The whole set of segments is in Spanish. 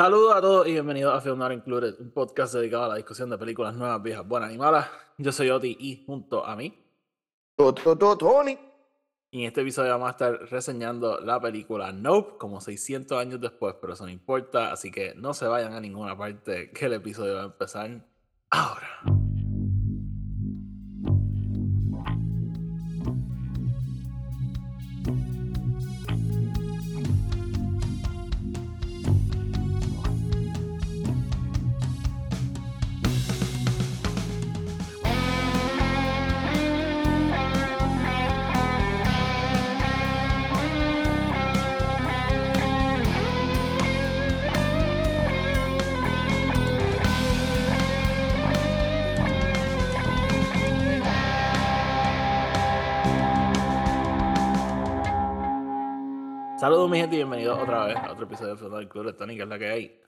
Saludos a todos y bienvenidos a Film Not Included, un podcast dedicado a la discusión de películas nuevas, viejas, buenas y malas. Yo soy Oti y junto a mí, To- to- to- Tony. y en este episodio vamos a estar reseñando la película Nope, como 600 años después, pero eso no importa, así que no se vayan a ninguna parte, que el episodio va a empezar ahora. Gente bienvenidos otra vez a otro episodio de Not Included. Tony, ¿qué es la que hay?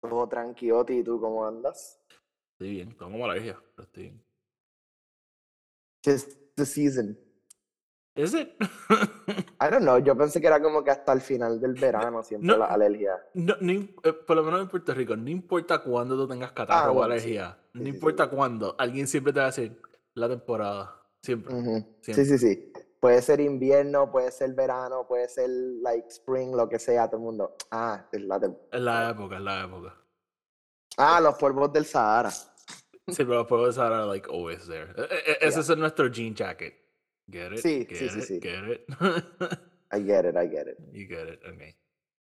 Todo tranquiloti, ¿y tú cómo andas? Estoy bien, tengo como alergia, pero estoy bien. Just the season. ¿Es it? I don't know, yo pensé que era como que hasta el final del verano siempre No. la alergia. No, no eh, por lo menos en Puerto Rico, no importa cuándo tú tengas catarro Ah, o bueno, alergia, Sí, no sí, importa sí. cuándo, alguien siempre te va a decir la temporada. Siempre. Sí, sí, sí. Puede ser invierno, puede ser verano, puede ser like spring, lo que sea, todo el mundo. Ah, es la Es la época, es la época. Ah, los polvos del Sahara. Sí, pero puedo estar like always there. E- e- e- Ese es nuestro jean jacket. Get it? Sí, Get sí, sí, it? sí. Get it? I get it, I get it. you get it, okay.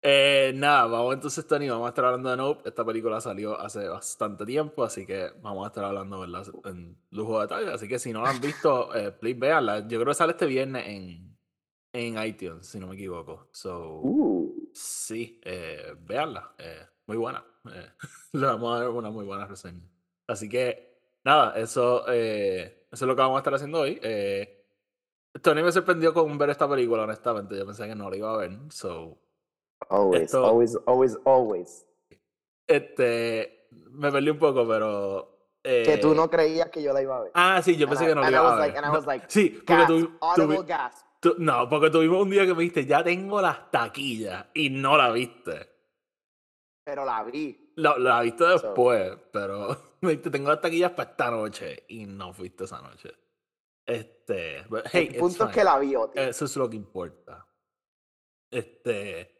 Eh, nada, vamos entonces, Tony, vamos a estar hablando de Nope. Esta película salió hace bastante tiempo, así que vamos a estar hablando ¿verdad? en lujo de detalle. Así que si no la han visto, eh, please véanla. Yo creo que sale este viernes en, en iTunes, si no me equivoco. So, Uh, sí, eh, véanla. eh, muy buena. eh, le vamos a dar una muy buena reseña. Así que, nada, eso, eso es lo que vamos a estar haciendo hoy. Tony me sorprendió con ver esta película, honestamente. Yo pensé que no la iba a ver. So, always, Esto- always, always, always. este, me perdí un poco, pero... Que tú eh, no creías que yo la iba a ver. Ah, sí, yo pensé que no la iba a ver. like- like, sí, porque tu- no, porque tuvimos un día que me dijiste, ya tengo las taquillas, y no la viste. Pero la vi. La, la viste So- después, pero me dijiste, tengo las taquillas para esta noche, y no fuiste esa noche. Este, but hey, el punto es que la vi, Oti. Eso es lo que importa. Este,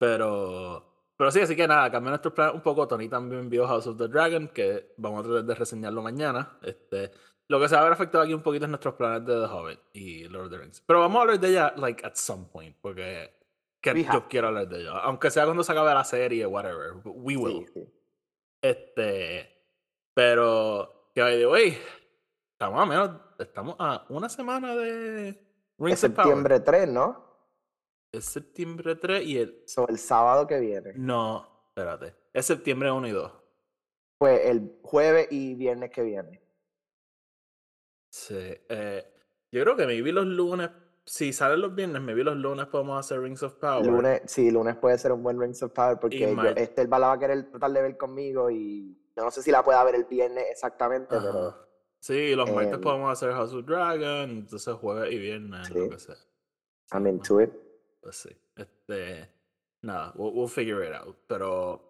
pero, pero sí, así que nada, cambió nuestros planes un poco. Tony también vio House of the Dragon, que vamos a tratar de reseñarlo mañana. Este, lo que se va a ver afectado aquí un poquito es nuestros planes de The Hobbit y Lord of the Rings. Pero vamos a hablar de ella, like, at some point, porque que yo quiero hablar de ella. Aunque sea cuando se acabe la serie, whatever. We will. Sí, sí. Este, pero, que by the way, estamos a menos, estamos a una semana de Es Rings Power. septiembre 3, ¿no? Es septiembre 3 y el. So, el sábado que viene. No, espérate. Es septiembre 1 y 2. Pues el jueves y viernes que viene. Sí. eh, yo creo que me vi los lunes. Si salen los viernes, me vi los lunes, podemos hacer Rings of Power. Lunes, sí, lunes puede ser un buen Rings of Power porque yo, este él va- a querer tratar de ver conmigo y yo no sé si la pueda ver el viernes exactamente, Ajá. pero Sí, los martes em, podemos hacer House of Dragon. Entonces jueves y viernes, lo Sí. que sea. I'm into it. Pues sí. Este. Nada, we'll, we'll figure it out. Pero.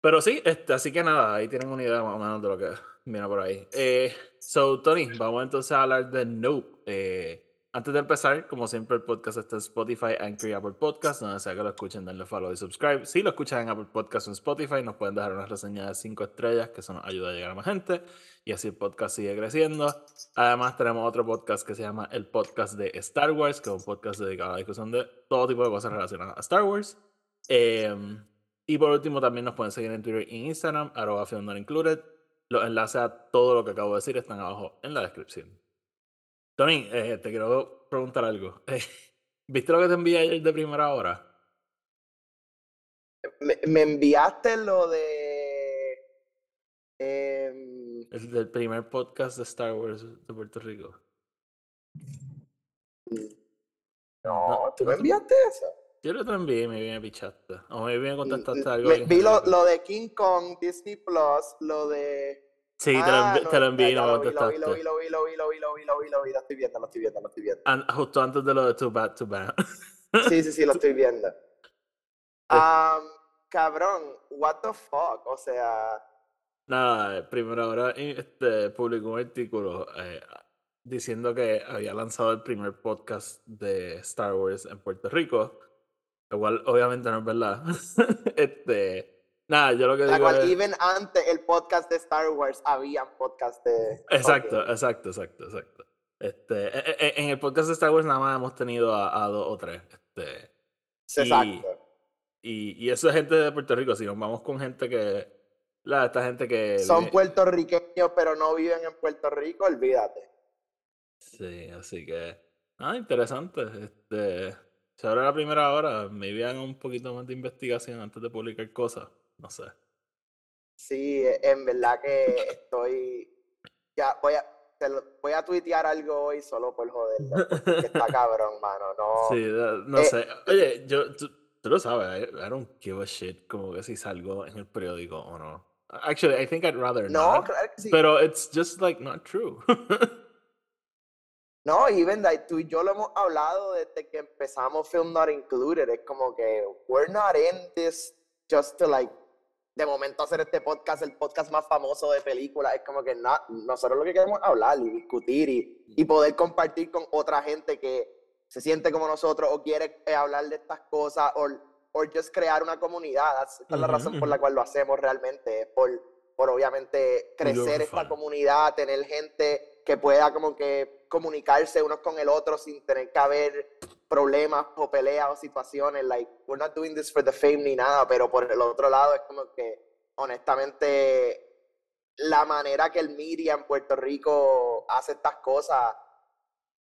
Pero sí, este, así que nada, ahí tienen una idea más o menos de lo que viene por ahí. Eh, so, Tony, vamos entonces a hablar de Nope. Eh, antes de empezar, como siempre, el podcast está en Spotify, Anchor y Apple Podcast. Donde sea que lo escuchen, denle follow y subscribe. Si lo escuchan en Apple Podcast o en Spotify, nos pueden dejar una reseña de 5 estrellas, que eso nos ayuda a llegar a más gente. Y así el podcast sigue creciendo. Además, tenemos otro podcast que se llama el podcast de Star Wars, que es un podcast dedicado a la discusión de todo tipo de cosas relacionadas a Star Wars. Em, y por último, también nos pueden seguir en Twitter e Instagram, arroba. Los enlaces a todo lo que acabo de decir están abajo en la descripción. Tony, eh, te quiero preguntar algo. ¿Viste lo que te envié ayer de primera hora? Me, me enviaste lo de em, El del primer podcast de Star Wars de Puerto Rico. No, ¿tú no me te- enviaste eso? Yo lo te envié y me me pichaste. O me me contestaste Mm, algo. me- vi lo, lo de King Kong, Disney Plus, lo de Sí, te lo, Ah, te lo envié y no lo contestaste. lo vi, lo vi, lo vi, lo vi, lo vi, lo vi, lo vi, lo estoy viendo, lo estoy viendo, lo estoy viendo. Justo antes de lo de Too Bad, Too Bad. Sí, sí, sí, lo estoy viendo. Cabrón, what the fuck, o sea, Nada, primero ahora este, publicó un artículo eh, diciendo que había lanzado el primer podcast de Star Wars en Puerto Rico, lo cual obviamente no es verdad. este, nada, yo lo que la digo cual es... even antes el podcast de Star Wars había podcast de... Exacto, ok. exacto, exacto, exacto. Este, e- e- en el podcast de Star Wars nada más hemos tenido a, a dos o tres. Este, Exacto. y, y eso es gente de Puerto Rico. Si nos vamos con gente que. La, esta gente que. Son puertorriqueños, pero no viven en Puerto Rico, olvídate. Sí, así que. Ah, interesante. Este, si ahora la primera hora, me hagan un poquito más de investigación antes de publicar cosas. No sé. Sí, en verdad que estoy. Ya voy a, te lo- voy a tuitear algo hoy solo por joderlo. porque está cabrón, mano. No. Sí, no Eh, sé. Oye, yo, tú, tú lo sabes, I, I don't give a shit como que si salgo en el periódico o no. Actually, I think I'd rather No, not. claro que sí. Pero it's just like not true. No, even like, tú y yo lo hemos hablado desde que empezamos Film Not Included. Es como que we're not in this just to like de momento hacer este podcast, el podcast más famoso de películas. Es como que na- nosotros lo que queremos es hablar y discutir y, y poder compartir con otra gente que se siente como nosotros o quiere eh, hablar de estas cosas o just crear una comunidad. Esta es la razón por la cual lo hacemos realmente. Es por, por obviamente crecer esta comunidad, tener gente que pueda como que comunicarse unos con el otro sin tener que haber problemas o peleas o situaciones. Like, we're not doing this for the fame ni nada, pero por el otro lado es como que, honestamente, la manera que el media en Puerto Rico hace estas cosas,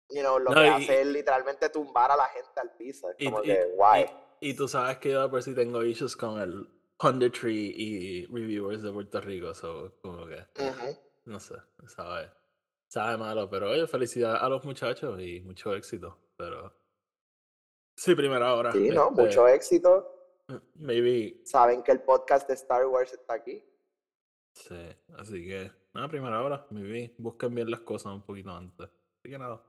you know, lo No, que y- hace es literalmente tumbar a la gente al piso. Es Y, como y- que, guay. y- y tú sabes que yo por si tengo issues con el punditry y reviewers de Puerto Rico, so como que, Ujú. no sé, sabe, sabe malo, pero oye, felicidades a los muchachos y mucho éxito, pero sí, primera hora. Sí, ¿no? este, Mucho éxito. Maybe, Saben que el podcast de Star Wars está aquí. sí, así que, nada, primera hora, maybe, busquen bien las cosas un poquito antes, así que nada.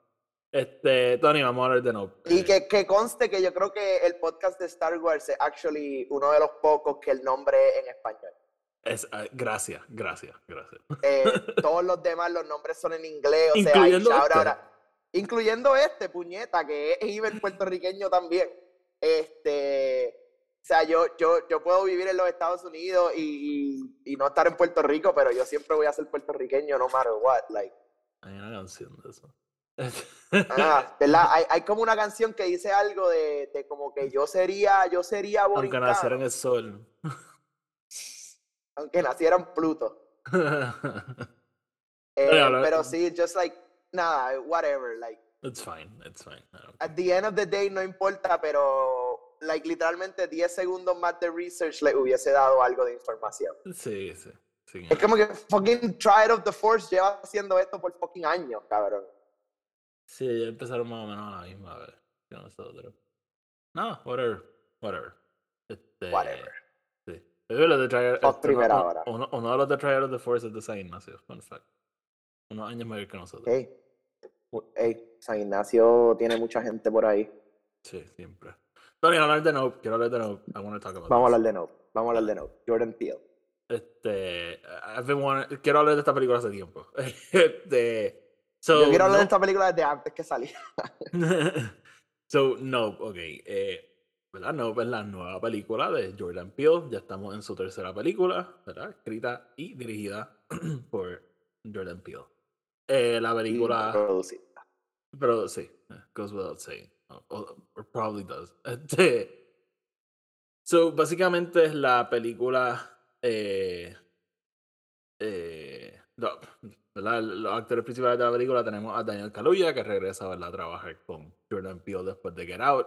Este, Tony, vamos a hablar de no. Y eh, que, que conste que yo creo que el podcast de Star Wars es actually uno de los pocos que el nombre es en español. es, ah, gracias, gracias, gracias. Eh, todos los demás, los nombres son en inglés, o sea, y Incluyendo incluyendo este, puñeta, que es even puertorriqueño también. Este, o sea, yo, yo, yo puedo vivir en los Estados Unidos y, y, y no estar en Puerto Rico, pero yo siempre voy a ser puertorriqueño, no matter what, like. Hay una canción de eso. Ah, ¿verdad? Hay, hay como una canción que dice algo de, de como que yo sería, yo sería Aunque naciera en el sol. aunque naciera en Pluto. Eh, pero sí, just like, nada, whatever, like, It's fine, it's fine. At the end of the day no importa, pero, like, literalmente 10 segundos más de research le hubiese dado algo de información. Sí, sí. sí, Es como que fucking Triad of the Force lleva haciendo esto por fucking años, cabrón. Sí, ya empezaron más o menos a la misma vez que nosotros. No, whatever, whatever. Este, Whatever. Sí. Pero los de Triad- este, primera uno, hora. Uno, uno de los de Triad of the Force es de San Ignacio, fun fact. Unos años mayor que nosotros. Hey, hey, San Ignacio tiene mucha gente por ahí. Sí, siempre. Tony, hablar de Nope. Quiero hablar de Nope. I want to talk about Vamos a hablar de no, vamos a hablar de no. Jordan Peele. Este, I've been wanting- quiero hablar de esta película hace tiempo. este, so, Yo quiero hablar de Nope- esta película desde antes que saliera. so, no, ok. Eh, ¿verdad? No, es la nueva película de Jordan Peele. Ya estamos en su tercera película, ¿verdad? Escrita y dirigida por Jordan Peele. Eh, la película. Producida. Pero sí, eh, goes without saying. Or probably does. Este, so, básicamente es la película. Eh, eh. Los actores principales de la película tenemos a Daniel Kaluuya, que regresa ¿verdad? a trabajar con Jordan Peele después de Get Out.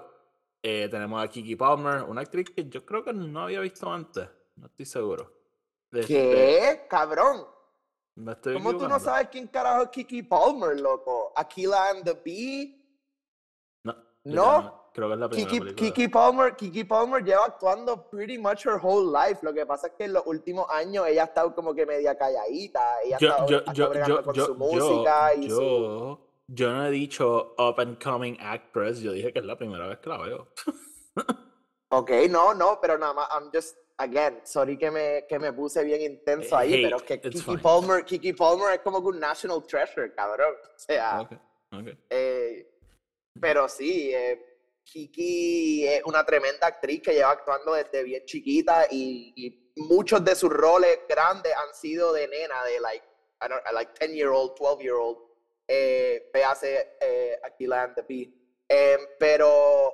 Eh, tenemos a Kiki Palmer, una actriz que yo creo que no había visto antes. No estoy seguro. Este, ¿Qué? Cabrón. Me estoy ¿Cómo tú no equivocando. sabes quién carajo es Kiki Palmer, loco? Aquila and the Bee. No, No. Creo que es la primera Kiki, película. Kiki Palmer, Kiki Palmer lleva actuando pretty much her whole life. Lo que pasa es que en los últimos años ella ha estado como que media calladita. Ella ha yo, estado, yo, ha estado yo, bregando yo, con yo, su yo- música y su... yo- yo no he dicho up and coming actress, yo dije que es la primera vez que la veo. Ok, no, no, pero nada más, I'm just, again, sorry que me, que me puse bien intenso ahí, hey, pero es que Kiki fine. Palmer, Kiki Palmer es como que un national treasure, cabrón. O sea, Ok, ok. eh, pero sí, eh, Kiki es una tremenda actriz que lleva actuando desde bien chiquita y, y muchos de sus roles grandes han sido de nena, de like, I don't, like 10 year old, 12 year old. Eh, véase eh, Aquila and the Bee. Eh, pero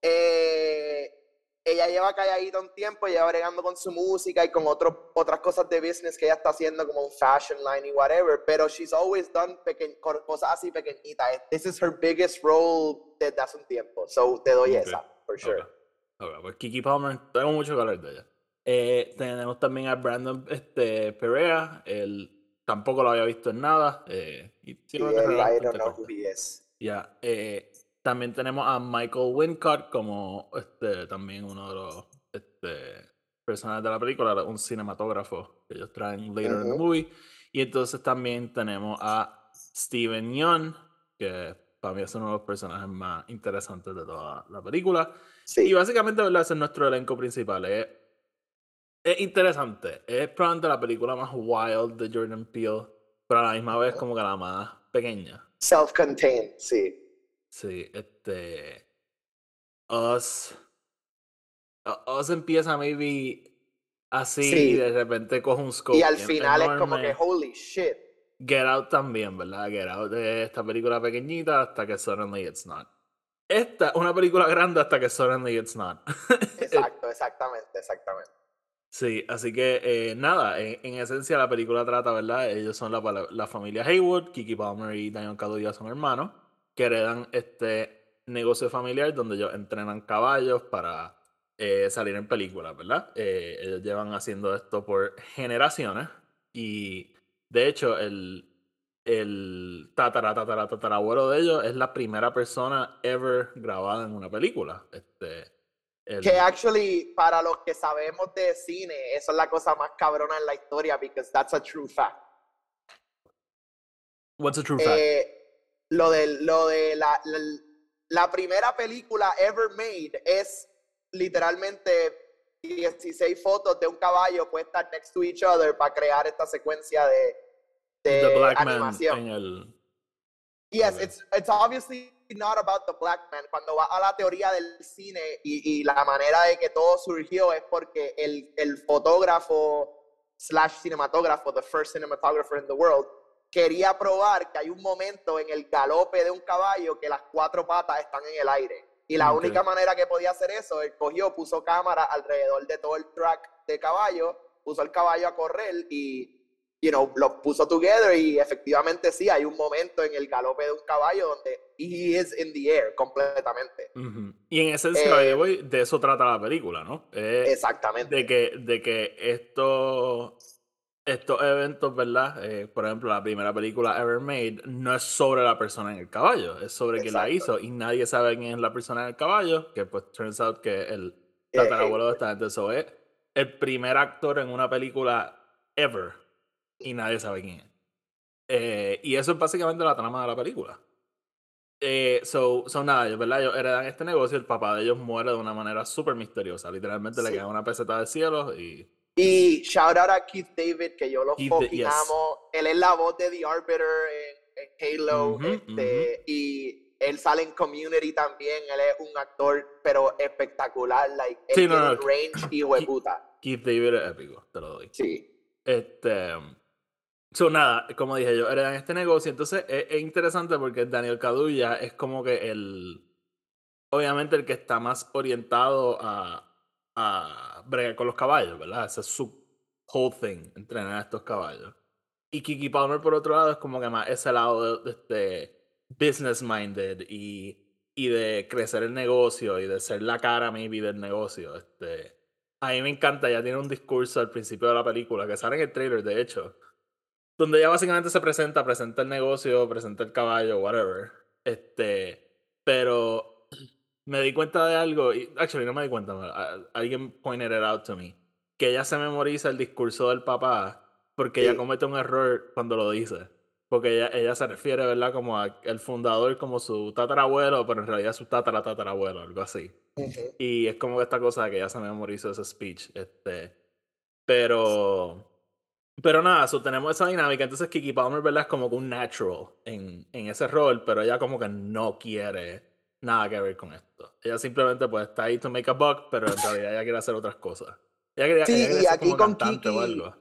eh, ella lleva calladita un tiempo, lleva bregando con su música y con otro, otras cosas de business que ella está haciendo, como un fashion line y whatever. Pero she's always done peque- co- cosas así pequeñitas. This is her biggest role desde hace un tiempo. So te doy Ok, esa, for sure. Ok. Ok, pues Kiki Palmer, tengo mucho que hablar de ella. Eh, tenemos también a Brandon este, Perea, él tampoco lo había visto en nada. Eh, y Y tiene una él, carrera I don't know who he is. Ya, eh, también tenemos a Michael Wincott como este, también uno de los este, personajes de la película, un cinematógrafo que ellos traen later in the movie. Y entonces también tenemos a Steven Yeun, que para mí es uno de los personajes más interesantes de toda la película. Y Sí, básicamente, ¿verdad? Ese es nuestro elenco principal. Es, es interesante. Es probablemente la película más wild de Jordan Peele, pero a la misma vez como que la más pequeña. self-contained, sí. Sí, este. Us. Us empieza maybe así Sí. y de repente coge un scope. Y al final es como que, holy shit. Get Out también, ¿verdad? Get Out es esta película pequeñita hasta que Suddenly It's Not. Esta es una película grande hasta que Suddenly It's Not. Exacto, exactamente, exactamente. Sí, así que eh, nada, en, en esencia la película trata, ¿verdad? Ellos son la, la familia Haywood, Kiki Palmer y Daniel Kaluuya son hermanos, que heredan este negocio familiar donde ellos entrenan caballos para eh, salir en películas, ¿verdad? Eh, ellos llevan haciendo esto por generaciones y de hecho el, el tatara, tatara, tatarabuelo de ellos es la primera persona ever grabada en una película. Este, el- Que actually, para los que sabemos de cine, eso es la cosa más cabrona en la historia, because that's a true fact. What's a true fact? Lo de, lo de la, la, la primera película ever made es literalmente 16 fotos de un caballo puestas next to each other para crear esta secuencia de, de The Black animación. el. Yes, Okay. it's, it's obviously not about the black man. Cuando va a la teoría del cine y, y la manera de que todo surgió es porque el, el fotógrafo slash cinematógrafo, the first cinematographer in the world, quería probar que hay un momento en el galope de un caballo que las cuatro patas están en el aire. Y la única manera que podía hacer eso, él cogió, puso cámara alrededor de todo el track de caballo, puso el caballo a correr y you know, lo puso together y efectivamente sí, hay un momento en el galope de un caballo donde he is in the air completamente. Y en esencia, Eh, de eso trata la película, ¿no? Es Exactamente. de que, de que estos, estos eventos, ¿verdad? Eh, por ejemplo, la primera película ever made no es sobre la persona en el caballo, es sobre quien la Exacto. hizo y nadie sabe quién es la persona en el caballo, que pues turns out que el Eh, tatarabuelo de eh, esta gente eso es el primer actor en una película ever y nadie sabe quién es. Eh, y eso es básicamente la trama de la película. Eh, so, so nada, ellos, ¿verdad? Ellos heredan este negocio, el papá de ellos muere de una manera súper misteriosa. Literalmente le Sí. cae una peseta del cielo y. Y shout out a Keith David, que yo lo Keith fucking yes. amo. Él es la voz de The Arbiter en, en Halo. Este, Y él sale en Community también. Él es un actor, pero espectacular. Like, él Sí, no, tiene no, un range, hijo de Keith- David es épico, te lo doy. Sí. Este. So, nada, como dije yo, heredan este negocio. Entonces es, es interesante porque Daniel Kaduya es como que el. Obviamente el que está más orientado a, a bregar con los caballos, ¿verdad? Ese es su whole thing, entrenar a estos caballos. Y Kiki Palmer, por otro lado, es como que más ese lado de, de este business minded y, y de crecer el negocio y de ser la cara, maybe, del negocio. Este, a mí me encanta, ya tiene un discurso al principio de la película, que sale en el trailer, de hecho, donde ella básicamente se presenta, presenta el negocio, presenta el caballo, whatever. Este, pero me di cuenta de algo, y actually no me di cuenta, a- alguien pointed it out to me, que ella se memoriza el discurso del papá porque ella comete un error cuando lo dice. Porque ella, ella se refiere, ¿verdad? Como a el fundador como su tatarabuelo, pero en realidad su tatara tatarabuelo, algo así. Y es como esta cosa de que ya se memorizó ese speech. Este. Pero. Pero nada, so, tenemos esa dinámica. Entonces Kiki Palmer, ¿verdad? Es como que un natural en, en ese rol, pero ella como que no quiere nada que ver con esto. Ella simplemente pues está ahí to make a buck, pero en realidad ella quiere hacer otras cosas. Ella quería, Sí, ella quería y aquí como con cantante o Kiki- algo.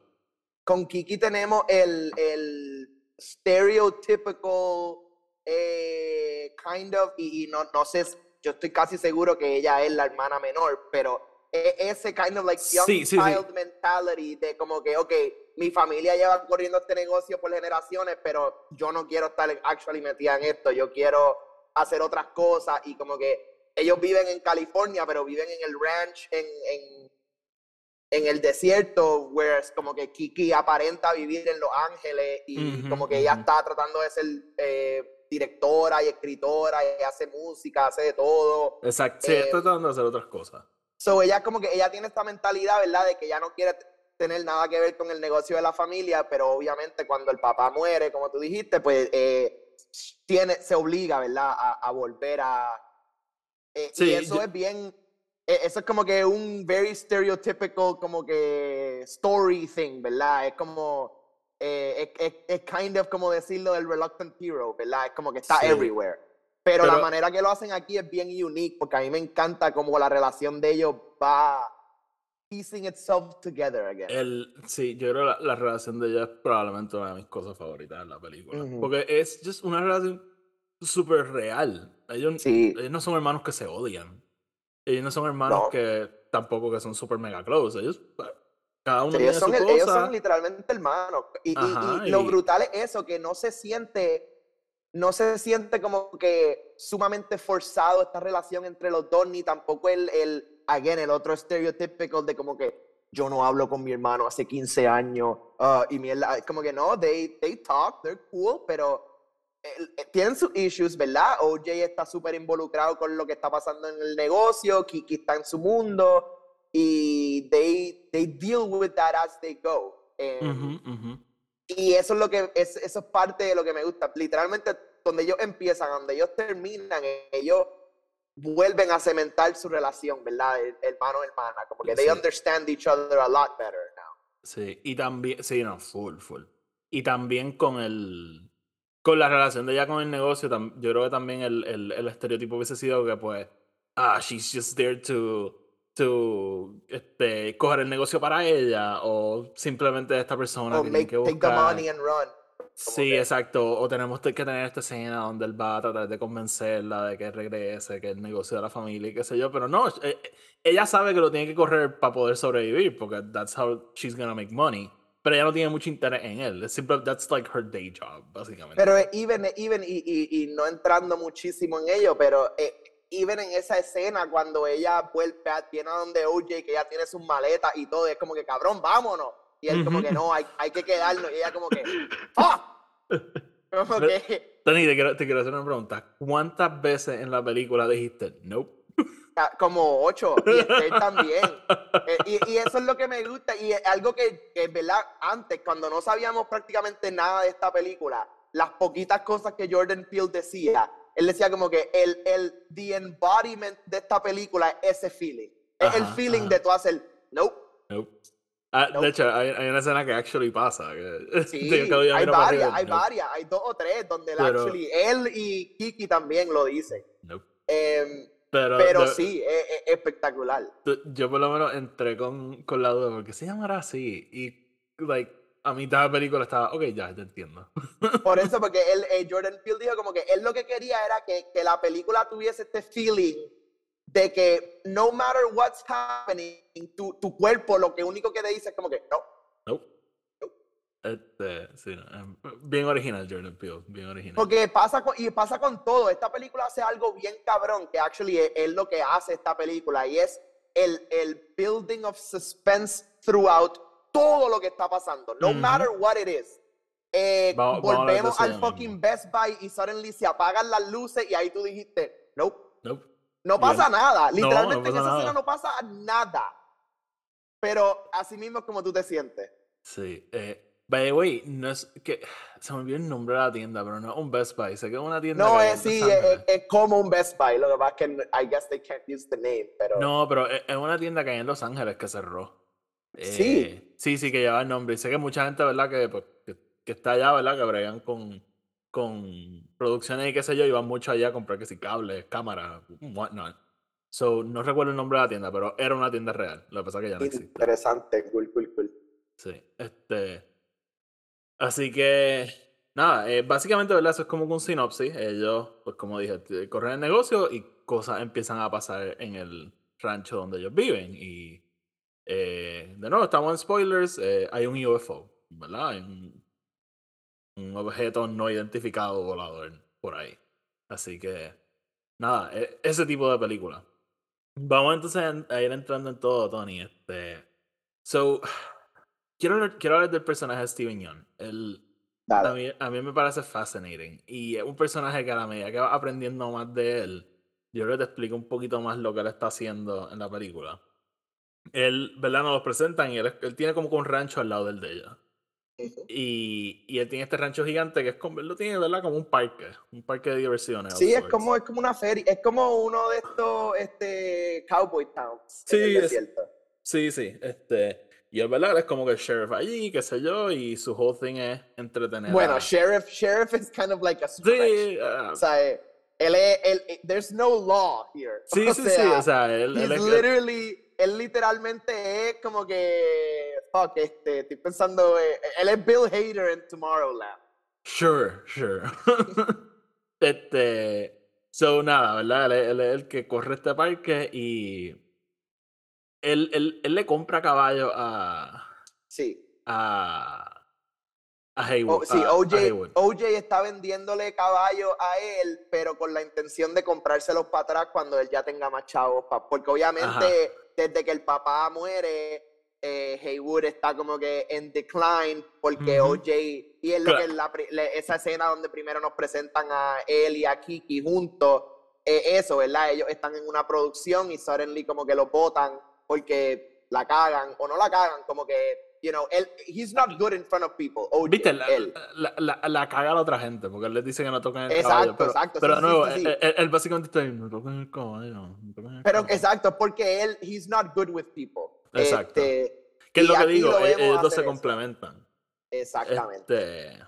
con Kiki tenemos el, el stereotypical eh, kind of, y, y no, no sé, yo estoy casi seguro que ella es la hermana menor, pero e- ese kind of like young Sí, sí, sí. child mentality de como que, ok, mi familia lleva corriendo este negocio por generaciones, pero yo no quiero estar actually metida en esto, yo quiero hacer otras cosas y como que ellos viven en California, pero viven en el ranch en, en, en el desierto, whereas como que Kiki aparenta vivir en Los Ángeles y como que ella está tratando de ser eh, directora y escritora y hace música, hace de todo. Exacto. Sí, Eh, está tratando de hacer otras cosas. So ella como que ella tiene esta mentalidad, ¿verdad? De que ya no quiere tener nada que ver con el negocio de la familia, pero obviamente cuando el papá muere, como tú dijiste, pues eh, tiene, se obliga, ¿verdad? A, a volver a... eh, Sí, y eso yo- es bien... eh, Eso es como que un very stereotypical como que story thing, ¿verdad? Es como... eh, es, es- kind of como decirlo del reluctant hero, ¿verdad? Es como que está Sí. everywhere. Pero, la Pero- manera que lo hacen aquí es bien unique, porque a mí me encanta cómo la relación de ellos va piecing itself together again. El, sí, yo creo que la, la relación de ella es probablemente una de mis cosas favoritas en la película. Porque es just una relación súper real. Ellos, Sí. ellos no son hermanos que se odian. Ellos no son hermanos No. que tampoco que son súper mega close. Ellos, bueno, cada uno ellos, son su el- cosa. ellos son literalmente hermanos. Y, y- Ajá, y lo y- brutal es eso, que no se siente, no se siente como que sumamente forzado esta relación entre los dos, ni tampoco el, el again, el otro stereotypical de como que yo no hablo con mi hermano hace 15 años ah, y mierda. Es como que no, they, they talk, they're cool, pero tienen sus issues, ¿verdad? OJ está súper involucrado con lo que está pasando en el negocio, Kiki está en su mundo y they, they deal with that as they go. Em, Ujú, ujú. Y eso es lo que es, eso es parte de lo que me gusta. Literalmente, donde ellos empiezan, donde ellos terminan, ellos vuelven a cementar su relación, ¿verdad? El- Hermano, hermana. Como que they Sí. understand each other a lot better now. Sí, y también, sí, no, full, full. Y también con el, con la relación de ella con el negocio, yo creo que también el, el, el estereotipo hubiese sido que pues, ah, she's just there to, to, este, coger el negocio para ella, o simplemente esta persona O que tiene make, que take the buscar. money and run. Sí, que- exacto. O tenemos que tener esta escena donde él va a tratar de convencerla de que regrese, que el negocio de la familia y qué sé yo. Pero no, eh, ella sabe que lo tiene que correr para poder sobrevivir, porque that's how she's gonna make money. Pero ella no tiene mucho interés en él. Simple, that's like her day job, básicamente. Pero eh, even, even y, y, y no entrando muchísimo en ello, pero eh, even en esa escena cuando ella vuelve a, viene a donde OJ, que ella tiene sus maletas y todo, es como que cabrón, vámonos. Y él como que no, hay, hay que quedarnos. Y ella como que, ¡ah! Como que, Tony, te quiero, te quiero hacer una pregunta. ¿Cuántas veces en la película dijiste nope? Como ocho, y Esther también. Eh, y, y eso es lo que me gusta, y es algo que, que, ¿verdad? Antes, cuando no sabíamos prácticamente nada de esta película, las poquitas cosas que Jordan Peele decía, él decía como que el, el the embodiment de esta película es ese feeling. Es el Ajá, feeling ajá. de tú hacer, nope. Nope. Ah, Nope. De hecho, hay, hay una escena que actually pasa. Que, Sí, que hay varias, arriba, hay varias, hay dos o tres donde Pero- actually, él y Kiki también lo dicen. nope. Em, Pero, pero de- sí, es, es espectacular. Yo por lo menos entré con, con la duda, porque se llamará así. Y, like, a mitad de la película estaba, ok, ya, te entiendo. Por eso, porque él, eh, Jordan Peele dijo como que él lo que quería era que, que la película tuviese este feeling de que no matter what's happening, tu, tu cuerpo lo que único que te dice es como que no. Nope. Este, sí, em, bien original, Jordan Peele, bien original. Porque pasa con, y pasa con todo. Esta película hace algo bien cabrón, que actually es, es lo que hace esta película, y es el, el building of suspense throughout todo lo que está pasando, no matter what it is. Eh, vamos volvemos al fucking Best Buy y suddenly se apagan las luces y ahí tú dijiste, nope. Nope. No pasa nada. no Literalmente en esa nada. escena no pasa nada. Pero así mismo es como tú te sientes. Sí, eh, By the way, no es que se me olvidó el nombre de la tienda, pero no es un Best Buy, sé que es una tienda. No, es, sí, es, como un Best Buy. Lo que pasa es que I guess they can't use the name, pero. No, pero es es una tienda que hay en Los Ángeles que cerró. Sí. Eh, sí, sí, que lleva el nombre. Y sé que mucha gente, ¿verdad? Que, pues, que, que está allá, ¿verdad? Que bregan con, con producciones y qué sé yo, y van mucho allá a comprar que si cables, cámaras, whatnot. So, no recuerdo el nombre de la tienda, pero era una tienda real. Lo que pasa es que ya no existe. Interesante, cool, cool, cool. Sí, este. Así que, nada, eh, básicamente, ¿verdad? Eso es como un sinopsis. Ellos, pues como dije, corren el negocio y cosas empiezan a pasar en el rancho donde ellos viven. Y, eh, de nuevo, estamos en spoilers. eh, hay un UFO, ¿verdad? Hay un, objeto no identificado volador por ahí. Así que, nada, e- ese tipo de película. Vamos entonces en- a ir entrando en todo, Tony. Este, so, quiero, hablar- quiero hablar del personaje de Steven Yeun. El, a, mí, a mí me parece fascinating. Y es un personaje que a la medida que vas aprendiendo más de él, yo creo que te explico un poquito más lo que él está haciendo en la película. Él, ¿verdad? Nos lo presentan y él, él tiene como un rancho al lado del de ella. Y, y él tiene este rancho gigante que es como, él lo tiene, ¿verdad? Como un parque, un parque de diversiones. Sí, es como, es como una feria, es como uno de estos este, cowboy towns Sí, es-. Sí, sí, este. Y él, ¿verdad? Es como que el sheriff allí, qué sé yo, y su whole thing es entretener. Bueno, sheriff, sheriff is kind of like a stretch. Sí, ah, O sea, él es, él, there's no law here. sí, o sí, sí, sea, o sea, él, él es. literally, él literalmente es como que, fuck, este, estoy pensando, eh, él es Bill Hader en Tomorrowland. Sure, sure. este. So, nada, ¿verdad? Él es el que corre este parque y. Él, él, él le compra caballo a. Sí. a. a Haywood. O- sí, a- a OJ, Haywood. OJ está vendiéndole caballo a él, pero con la intención de comprárselos para atrás cuando él ya tenga más chavos. pa- porque obviamente, desde que el papá muere, eh, Haywood está como que en decline, porque. OJ, y es lo que la esa escena donde primero nos presentan a él y a Kiki juntos, eh, eso, ¿verdad? Ellos están en una producción y suddenly como que lo botan porque la cagan, o no la cagan, como que, you know, él, he's not good in front of people, Viste, la, él. la, la, la caga a la otra gente, porque él les dice que no toquen el Exacto, caballo. Pero, exacto, pero sí, de nuevo, sí, sí. Él, él- él básicamente está diciendo, no toquen el caballo. no el Pero caballo". exacto, porque él, he's not good with people. Exacto. Este, Que es lo que digo, lo e- vemos ellos dos se eso. complementan. exactamente. Este,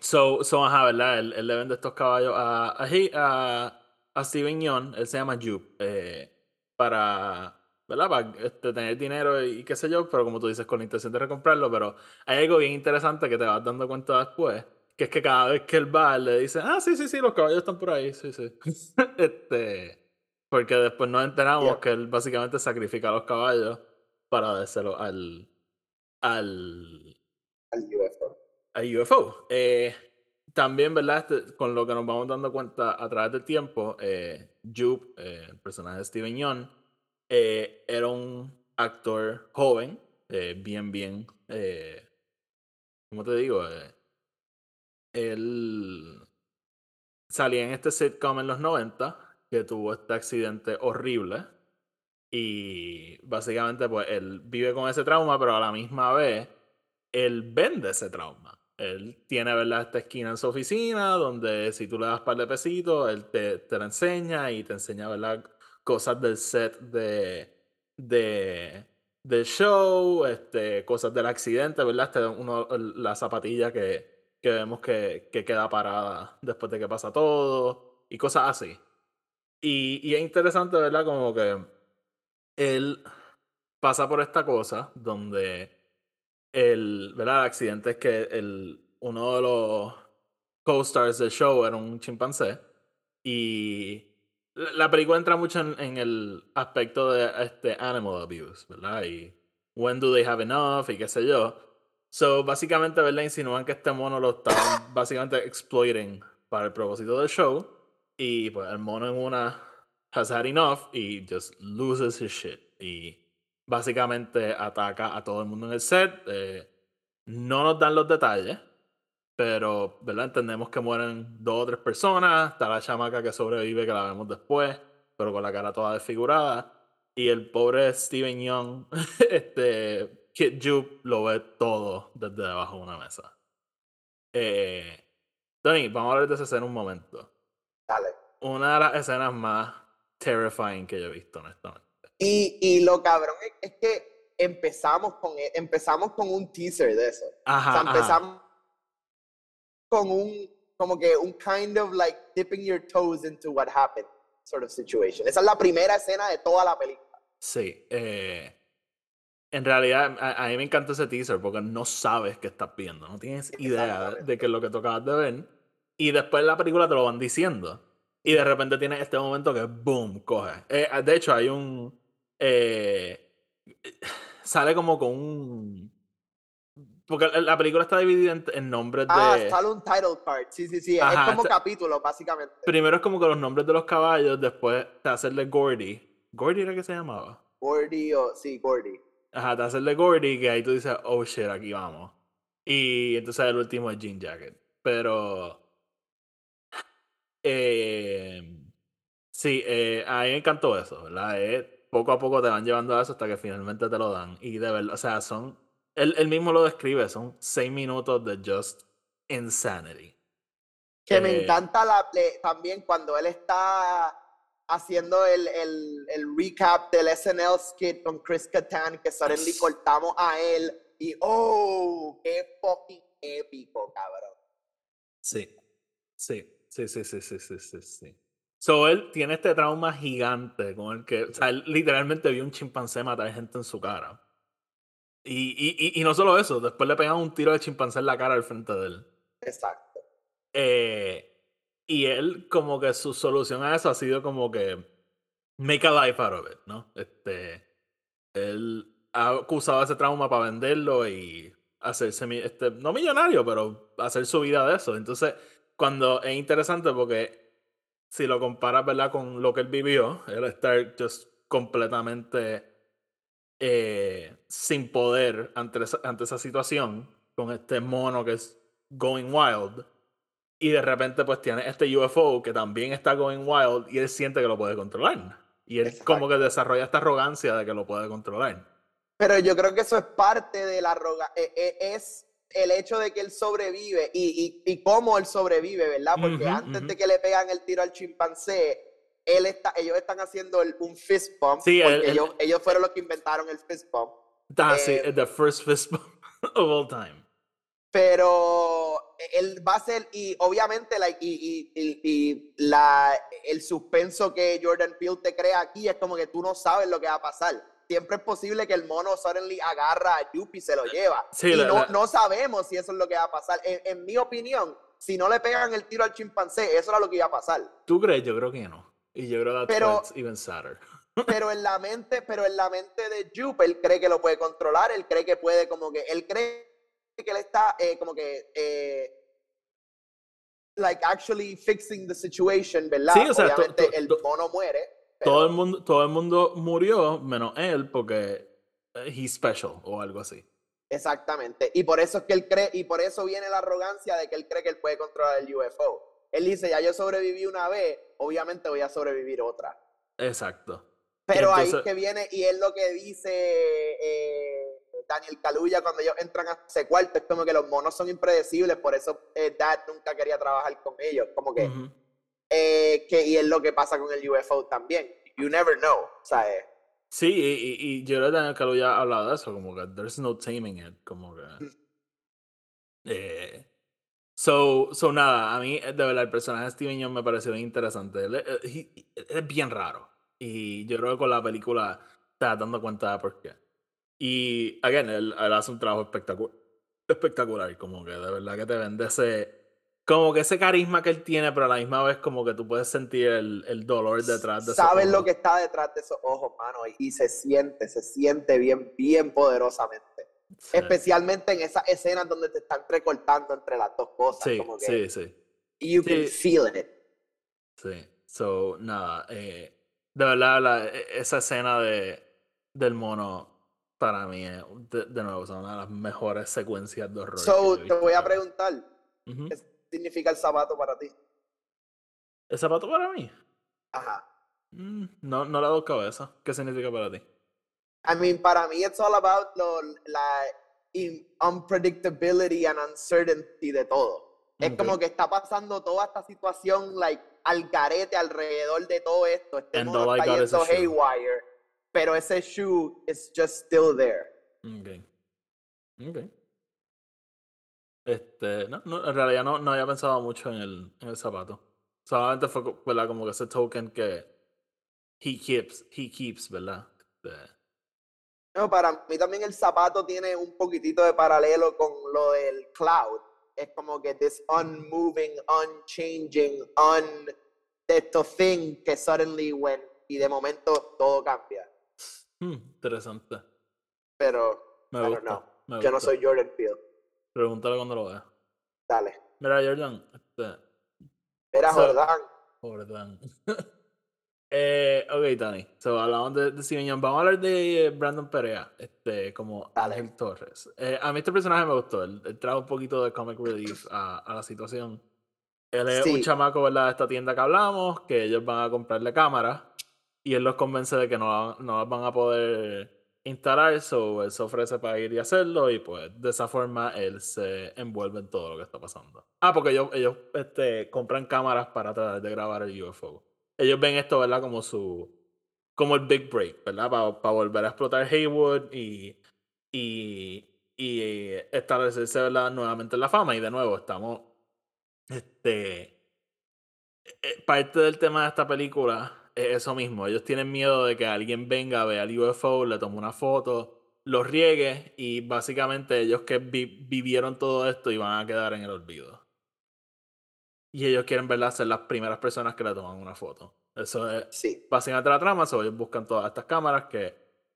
so, so, ajá, ¿verdad? Él, él le vende estos caballos a, a, a, a Steven Yeun, él se llama Jupe, eh, para, ¿verdad? Para este, tener dinero y qué sé yo, pero como tú dices, con la intención de recomprarlo, pero hay algo bien interesante que te vas dando cuenta después, que es que cada vez que él va, le dice, ah, sí, sí, sí, los caballos están por ahí, sí, sí. este, porque después nos enteramos Yeah. que él básicamente sacrifica a los caballos para dárselo al, al, Al UFO. a UFO. Eh, también, ¿verdad? Este, con lo que nos vamos dando cuenta a través del tiempo, eh, Jupe, eh, el personaje de Steven Yeun, eh, era un actor joven, eh, bien, bien, eh, ¿cómo te digo? Eh, él salía en este sitcom en los 90 que tuvo este accidente horrible y básicamente pues él vive con ese trauma, pero a la misma vez él vende ese trauma. Él tiene, ¿verdad? Esta esquina en su oficina donde si tú le das par de pesitos, él te, te la enseña y te enseña, ¿verdad? Cosas del set de, de, del show, este, cosas del accidente, ¿verdad? Este, uno, la zapatilla que, que vemos que, que queda parada después de que pasa todo y cosas así. Y, y es interesante, ¿verdad? Como que él pasa por esta cosa donde el, ¿verdad? el accidente es que el, uno de los co-stars del show era un chimpancé y la la película entra mucho en, el aspecto de este animal abuse, ¿verdad? Y when do they have enough y qué sé yo. So, básicamente, ¿verdad? Insinúan que este mono lo estaban básicamente exploiting para el propósito del show y pues el mono en una has had enough y just loses his shit y básicamente ataca a todo el mundo en el set. eh, no nos dan los detalles, pero ¿verdad? entendemos que mueren dos o tres personas. Está la chamaca que sobrevive, que la vemos después, pero con la cara toda desfigurada. Y el pobre Steven Young, este, Kid Jupe lo ve todo desde debajo de una mesa. Eh, Tony, vamos a hablar de esa escena un momento. Dale. Una de las escenas más terrifying que yo he visto, honestamente. Y, y lo cabrón es, es que empezamos con, empezamos con un teaser de eso. O Ajá, sea, ajá. Con un, como que un kind of like dipping your toes into what happened sort of situation. Esa es la primera escena de toda la película. Sí. eh, en realidad, a, a mí me encanta ese teaser porque no sabes qué estás viendo. No tienes idea de qué es lo que tú acabas de ver. Y después en la película te lo van diciendo. Y de repente tienes este momento que, boom, coge. Eh, de hecho, hay un... eh, sale como con un... Porque la película está dividida en, en nombres de... Ah, sale un title card. Sí, sí, sí. Ajá, es como está- capítulo, básicamente. Primero es como que los nombres de los caballos, después te hace el de Gordy. ¿Gordy era que se llamaba? Gordy o. Sí, Gordy. Ajá, te hace el de Gordy, que ahí tú dices, oh shit, aquí vamos. Y entonces el último es Jean Jacket. Pero. eh, sí, eh, a mí me encantó eso, ¿verdad? Eh, poco a poco te van llevando a eso hasta que finalmente te lo dan. Y de verdad, o sea, son. Él, él, mismo lo describe, son seis minutos de just insanity. Que me eh, encanta la también cuando él está haciendo el, el, el, recap del SNL skit con Chris Catan, que suddenly cortamos a él y ¡oh! ¡Qué fucking épico, cabrón! Sí, sí, sí, sí, sí, sí, sí, sí. sí. So él tiene este trauma gigante con el que, o sea, él literalmente vio un chimpancé matar gente en su cara. Y, y, y, no solo eso, después le pegan un tiro de chimpancé en la cara al frente de él. Exacto. Eh, y él, como que su solución a eso ha sido como que make a life out of it, ¿no? Este, él ha usado ese trauma para venderlo y hacerse, este, no millonario, pero hacer su vida de eso. Entonces, cuando es interesante porque si lo comparas, ¿verdad? Con lo que él vivió, él estar just completamente eh, sin poder ante esa, ante esa situación, con este mono que es going wild, y de repente pues tiene este UFO que también está going wild y él siente que lo puede controlar. Y él como que Exacto. desarrolla esta arrogancia de que lo puede controlar. Pero yo creo que eso es parte de la roga, e- e- es el hecho de que él sobrevive y, y, y cómo él sobrevive, ¿verdad? Porque Ujú, antes ujú. de que le pegan el tiro al chimpancé, él está, ellos están haciendo el- un fist bump, Sí, ellos, ellos fueron los que inventaron el fist bump. Ah, sí, Eh, the first fist bump of all time. pero él va a ser, y obviamente like, y, y- y- y la, el suspenso que Jordan Peele te crea aquí es como que tú no sabes lo que va a pasar. Siempre es posible que el mono suddenly agarra a Yuppie y se lo lleva. Sí, y la- no, la- no sabemos si eso es lo que va a pasar. En, en mi opinión, si no le pegan el tiro al chimpancé, eso era lo que iba a pasar. ¿Tú crees? Yo creo que no. Y yo creo que Pero- that's even sadder. Pero en la mente, pero en la mente de Jupe, él cree que lo puede controlar, él cree que puede como que, él cree que él está eh, como que, eh, like actually fixing the situation, ¿verdad? Sí, o sea, Obviamente to- el mono muere. Todo, el pero- mundo, todo el mundo murió menos él porque eh, he's special o algo así. Exactamente. Y por eso es que él cree, y por eso viene la arrogancia de que él cree que él puede controlar el UFO. Él dice, ya yo sobreviví una vez, obviamente voy a sobrevivir otra. Exacto. Pero ahí es que viene, y es lo que dice eh, Daniel Caluya cuando ellos entran a ese cuarto, es como que los monos son impredecibles, por eso eh, Dad nunca quería trabajar con ellos, como que, eh, que, y es lo que pasa con el UFO también. You never know, ¿sabes? Sí, y, y, y yo creo que Daniel Kaluuya ha hablado de eso, como que there's no taming it, como que... Eh, so, so nada, a mí eh, de verdad el personaje de Steven Yeun me pareció bien interesante. Él, eh, he- es bien raro. Y yo creo que con la película te das dando cuenta de por qué. Y, again, él, él hace un trabajo espectacular, espectacular, como que de verdad que te vende ese... Como que ese carisma que él tiene, pero a la misma vez como que tú puedes sentir el, el dolor detrás de Sabes lo que está detrás de esos ojos, mano, y, y se siente, se siente bien, bien poderosamente. Sí. Especialmente en esas escenas donde te están recortando entre las dos cosas, Sí, como que sí, sí. you can Sí. feel it. Sí, so, nada, eh, de verdad, la- e- esa escena de, del mono, para mí, es, de, de nuevo, son una de las mejores secuencias de horror. So, te voy a preguntar. ¿qué significa el zapato para ti? ¿El zapato para mí? Ajá. Mm, no, no le doy cabeza. ¿Qué significa para ti? I mean, para mí, it's all about lo, la unpredictability and uncertainty de todo. Es Ok. como que está pasando toda esta situación, like, al carete alrededor de todo esto. Este And mundo está yendo shoe. haywire, pero ese shoe is just still there. Ok. Ok. Este, no, no, en realidad no, no había pensado mucho en el, en el zapato. Solamente fue ¿verdad? como que ese token que he keeps, he keeps, ¿verdad? Este, No, para mí también el zapato tiene un poquitito de paralelo con lo del cloud. Es como que this unmoving, unchanging, un esto thing que suddenly when y de momento todo cambia. hmm, interesante. Pero Me I don't gusta. know. me yo no soy Jordan Field. Pregúntale cuando lo veas. Dale. Mira, Jordan, este, Era So- Jordán. Jordan. eh, ok, Tony. So, hablamos de, de Yeun. Vamos a hablar de eh, Brandon Perea, este, como. Ángel Torres. Eh, a mí este personaje me gustó. Él, él trae un poquito de comic relief a, a la situación. Él es un Sí. chamaco, ¿verdad? De esta tienda que hablamos, que ellos van a comprarle cámaras y él los convence de que no, no las van a poder instalar, so él se ofrece para ir y hacerlo y pues de esa forma él se envuelve en todo lo que está pasando. Ah, porque ellos, ellos este, compran cámaras para tratar de grabar el UFO. Ellos ven esto, ¿verdad? Como su... como el big break, ¿verdad? Para volver a explotar Haywood y, y, y establecerse, ¿verdad? Nuevamente en la fama y de nuevo estamos este. eh, Parte del tema de esta película es eso mismo. Ellos tienen miedo de que alguien venga, vea el UFO, le tome una foto, lo riegue y básicamente ellos que vi- vivieron todo esto iban a quedar en el olvido. Y ellos quieren, ¿verdad? Ser las primeras personas que le toman una foto. Eso es Sí. básicamente la trama. So ellos buscan todas estas cámaras que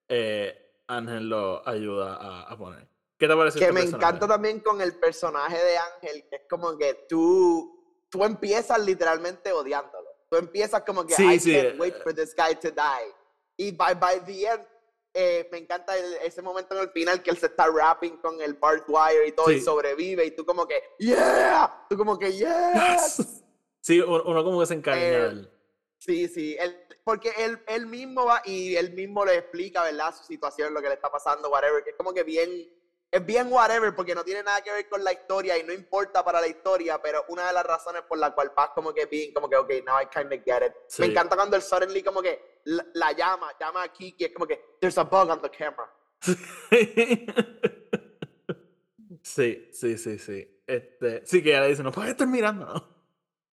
eh, Ángel lo ayuda a, a poner. ¿Qué te parece? Que este me personaje? encanta también con el personaje de Ángel, que es como que tú, tú empiezas literalmente odiándolo. Tú empiezas como que Sí, I sí, can't eh, wait for this guy to die. Y by, by the end, eh, me encanta el- ese momento en el final que él se está rapping con el barbed wire y todo y sobrevive y tú como que yeah, tú como que yes. Sí, uno, como que se encariña de Eh, él. Sí, sí, él, porque él, él mismo va y él mismo le explica, ¿verdad? Su situación, lo que le está pasando, whatever, que es como que bien, es bien whatever, porque no tiene nada que ver con la historia y no importa para la historia, pero una de las razones por la cual vas como que bien, como que, ok, now I kind of get it. Sí. Me encanta cuando él suddenly como que la, la llama, llama a Kiki, es como que, there's a bug on the camera. Sí, sí, sí, sí. Este, sí que ella le dice, no puedes estar mirando, ¿no?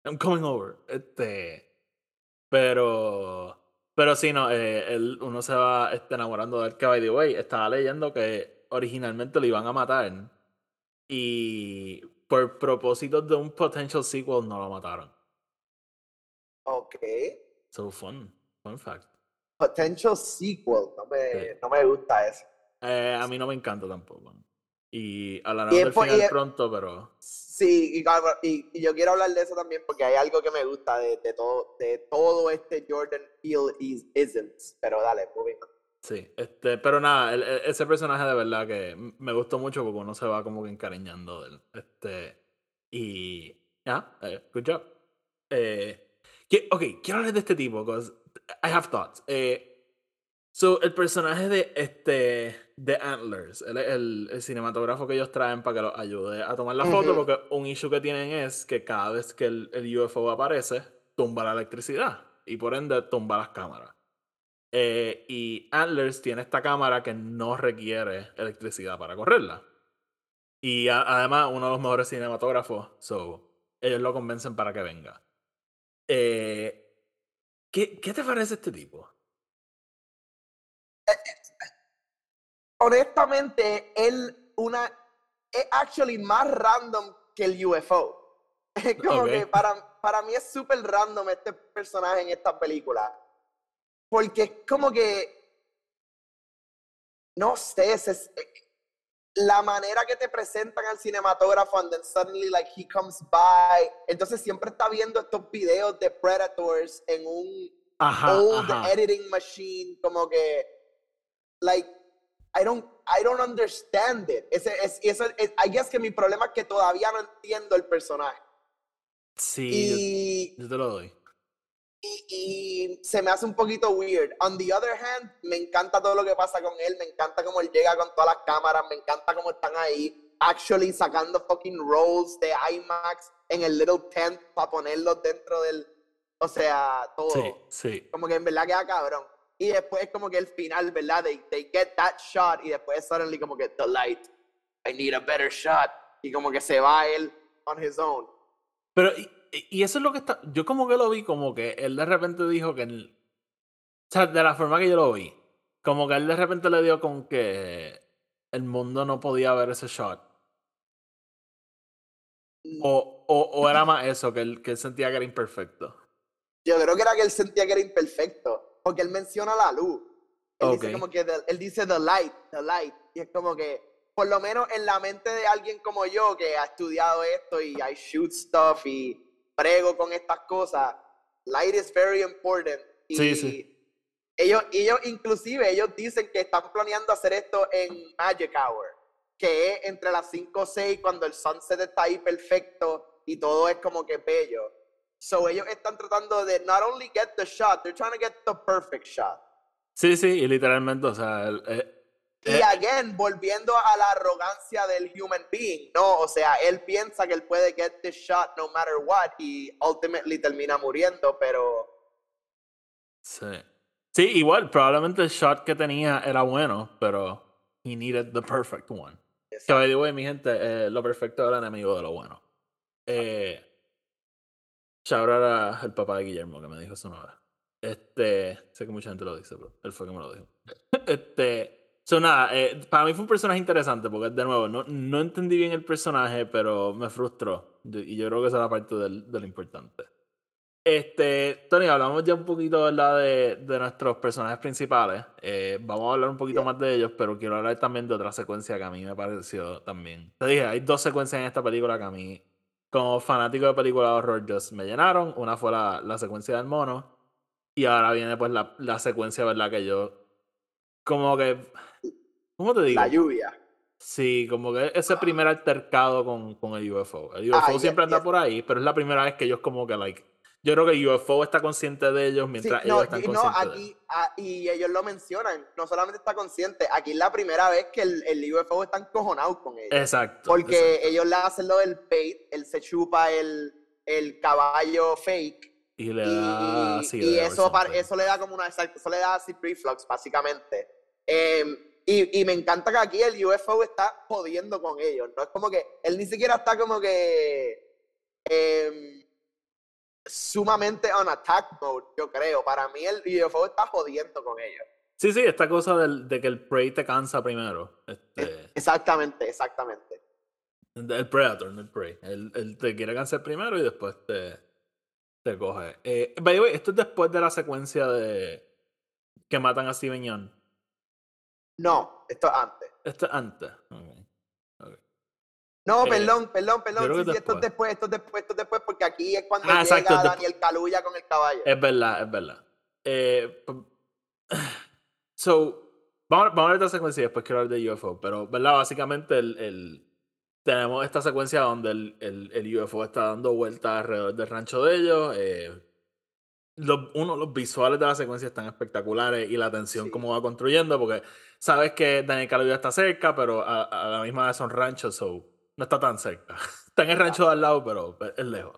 I'm coming over. Este, pero, pero sí, no, eh, él, uno se va este, enamorando de él, que by the way, estaba leyendo que originalmente lo iban a matar y por propósitos de un potential sequel no lo mataron. Ok. So fun, fun fact. Potential sequel, no me, Sí. no me gusta eso. Eh, a mí no me encanta tampoco. Y hablaremos del final y pronto, pero... Sí, y, claro, y- y yo quiero hablar de eso también porque hay algo que me gusta de, de todo, de todo este Jordan Peele is, isn't. Pero dale, moving on. Sí, este, pero nada, el- el- ese personaje de verdad que me gustó mucho porque uno se va como que encariñando de él. Este, y ya, eh, good job. Eh, que- ok, quiero hablar de este tipo, because I have thoughts. Eh, so, el personaje de este de Antlers, es el, el cinematógrafo que ellos traen para que los ayude a tomar la foto, Ujú. porque un issue que tienen es que cada vez que el, el UFO aparece, tumba la electricidad y por ende tumba las cámaras. Eh, y Antlers tiene esta cámara que no requiere electricidad para correrla. Y a- además, uno de los mejores cinematógrafos, so, ellos lo convencen para que venga. Eh, ¿qué, ¿Qué te parece este tipo? Honestamente, él una es actually más random que el UFO. Es como que para, para mí es súper random este personaje en esta película. Porque es como que no sé, es, es- la manera que te presentan al cinematógrafo and then suddenly like he comes by. Entonces siempre está viendo estos videos de Predators en un Ajá, old ajá. editing machine, como que, like, I don't, I don't understand it. Ese, es, eso, es, I guess que mi problema es que todavía no entiendo el personaje. Sí, Y, yo, yo te lo doy. Y, y, se me hace un poquito weird. On the other hand, me encanta todo lo que pasa con él, me encanta cómo él llega con todas las cámaras, me encanta cómo están ahí, actually sacando fucking rolls de IMAX en el little tent para ponerlos dentro del, o sea, todo. Sí, sí. Como que en verdad queda cabrón. Y después como que el final, ¿verdad? They, they get that shot y después suddenly como que the light, I need a better shot. Y como que se va él on his own. Pero, y, eso es lo que está, yo como que lo vi como que él de repente dijo que, el, o sea, de la forma que yo lo vi, como que él de repente le dio con que el mundo no podía ver ese shot. O, o, o era más eso, que él, que él sentía que era imperfecto. Yo creo que era que él sentía que era imperfecto, porque él menciona la luz. Él dice como que, the- él dice the light, the light. Y es como que, por lo menos en la mente de alguien como yo que ha estudiado esto y I shoot stuff y prego con estas cosas, light is very important. Y Sí, sí. Ellos, ellos inclusive, ellos dicen que están planeando hacer esto en Magic Hour, que es entre las 5 o 6 cuando el sunset está ahí perfecto y todo es como que bello. So ellos están tratando de not only get the shot, they're trying to get the perfect shot. Sí, sí, y literalmente, o sea, él, eh, Y eh, again, volviendo a la arrogancia del human being, ¿no? O sea, él piensa que él puede get the shot no matter what y ultimately termina muriendo, pero sí. Sí, igual, probablemente el shot que tenía era bueno, pero he needed the perfect one. Que by the way, mi gente, eh, lo perfecto el enemigo de lo bueno. Eh, shout out papá de Guillermo que me dijo eso una vez. Este, sé que mucha gente lo dice, pero él fue que me lo dijo. este, so nada, eh, para mí fue un personaje interesante porque de nuevo, no, no entendí bien el personaje, pero me frustró. Y yo creo que esa era parte del, de lo importante. Este, Tony, hablamos ya un poquito, ¿verdad? De, de nuestros personajes principales. Eh, vamos a hablar un poquito Yeah. más de ellos, pero quiero hablar también de otra secuencia que a mí me pareció también. Te dije, hay dos secuencias en esta película que a mí, como fanático de películas de horror, just me llenaron. Una fue la, la secuencia del mono. Y ahora viene pues la, la secuencia, ¿verdad? Que yo, como que, ¿cómo te digo? la lluvia. Sí, como que ese primer altercado con, con el UFO. El UFO Ah, yes, siempre anda yes. por ahí, pero es la primera vez que ellos como que, like, yo creo que el UFO está consciente de ellos Sí, mientras no, ellos están y- no, conscientes de aquí, ah, y ellos lo mencionan, no solamente está consciente, aquí es la primera vez que el, el UFO está encojonado con ellos. Exacto. Porque exacto. ellos le hacen lo del bait, él se chupa el, el caballo fake. Y le Y, da y- así y de eso, eso le da como una, exacto, eso le da así reflux, básicamente. Em, y, y me encanta que aquí el UFO está jodiendo con ellos. No es como que él ni siquiera está como que em, sumamente on attack mode, yo creo. Para mí el UFO está jodiendo con ellos. Sí, sí, esta cosa del- de que el prey te cansa primero. Este, Exactamente, exactamente. el predator, no el prey. Él, él te quiere cansar primero y después te, te coge. Eh, by the way, esto es después de la secuencia de que matan a Steven. No, esto es antes. Esto es antes. Ok, ok. No, Eh, perdón, perdón, perdón. Sí, esto es después, esto es después, esto es después, porque aquí es cuando Ah, llega exacto. Daniel Caluya con el caballo. Es verdad, es verdad. Eh, p- so, vamos, vamos a ver esta secuencia y después quiero hablar de UFO. Pero, ¿verdad? Básicamente el, el- tenemos esta secuencia donde el, el- el UFO está dando vueltas alrededor del rancho de ellos. eh, los, uno, los visuales de la secuencia están espectaculares y la tensión Sí. como va construyendo, porque sabes que Daniel Caluya está cerca, pero a, a la misma vez son ranchos, so no está tan cerca. Está en el rancho de al lado, pero es lejos.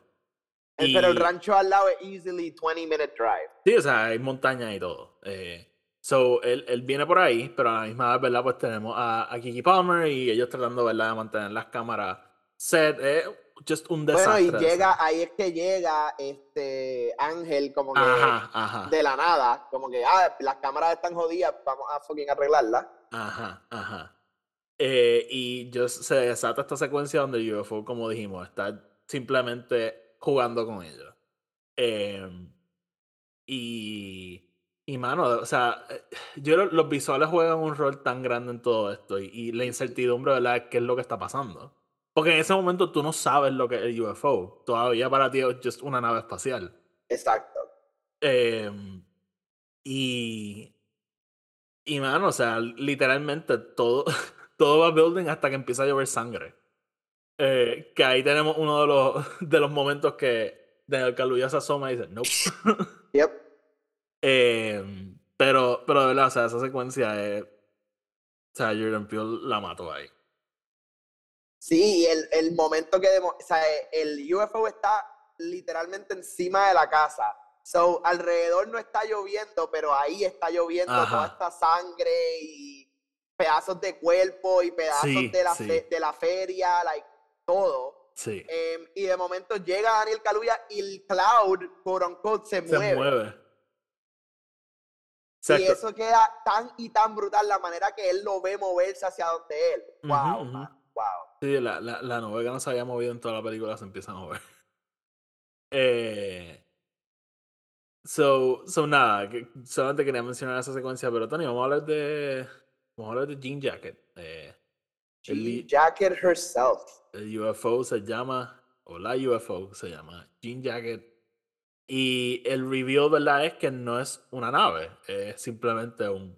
Eh, Pero el Y- rancho al lado es easily 20 minute drive. Sí, o sea, hay montañas y todo. Eh, so, él, él viene por ahí, pero a la misma vez, ¿verdad? Pues tenemos a, a Kiki Palmer y ellos tratando, ¿verdad? De mantener las cámaras set. Eh, just un Bueno, desastre. y de llega, ahí es que llega este Ángel como que Ajá, ajá. de la nada, como que, ah, las cámaras están jodidas, vamos a fucking arreglarlas. Ajá, ajá. Eh, y yo se desata esta secuencia donde el UFO, como dijimos, está simplemente jugando con ellos. Em, y, y, mano, o sea, eh, yo los visuales juegan un rol tan grande en todo esto y, y la incertidumbre, ¿verdad? ¿Qué es lo que está pasando? Porque en ese momento tú no sabes lo que es el UFO. Todavía para ti es just una nave espacial. Exacto. Em, y. Y mano, o sea, literalmente todo, todo va building hasta que empieza a llover sangre. Eh, que ahí tenemos uno de los, de los momentos que Daniel Kaluuya se asoma y dice, nope. Yep. Em, pero, pero de verdad, o sea, esa secuencia es. O sea, Jordan Peele la mató ahí. Sí, el, el momento que o sea, el UFO está literalmente encima de la casa. So, alrededor no está lloviendo, pero ahí está lloviendo Ajá. toda esta sangre y pedazos de cuerpo y pedazos Sí, de, la sí. fe- de la feria, like, todo. Sí. Em, y de momento llega Daniel Kaluuya y el cloud, quote se, se mueve. mueve. Y eso queda tan y tan brutal, la manera que él lo ve moverse hacia donde él. Wow, wow. Sí, la, la, la que no se había movido en toda la película se empieza a mover. Eh, so, so nada, que solamente quería mencionar esa secuencia, pero Tony, vamos a hablar de. Vamos a hablar de Jean Jacket. Eh, Jean Jacket herself. el UFO se llama, o la UFO se llama Jean Jacket. Y el reveal, ¿verdad? Es que no es una nave, es simplemente un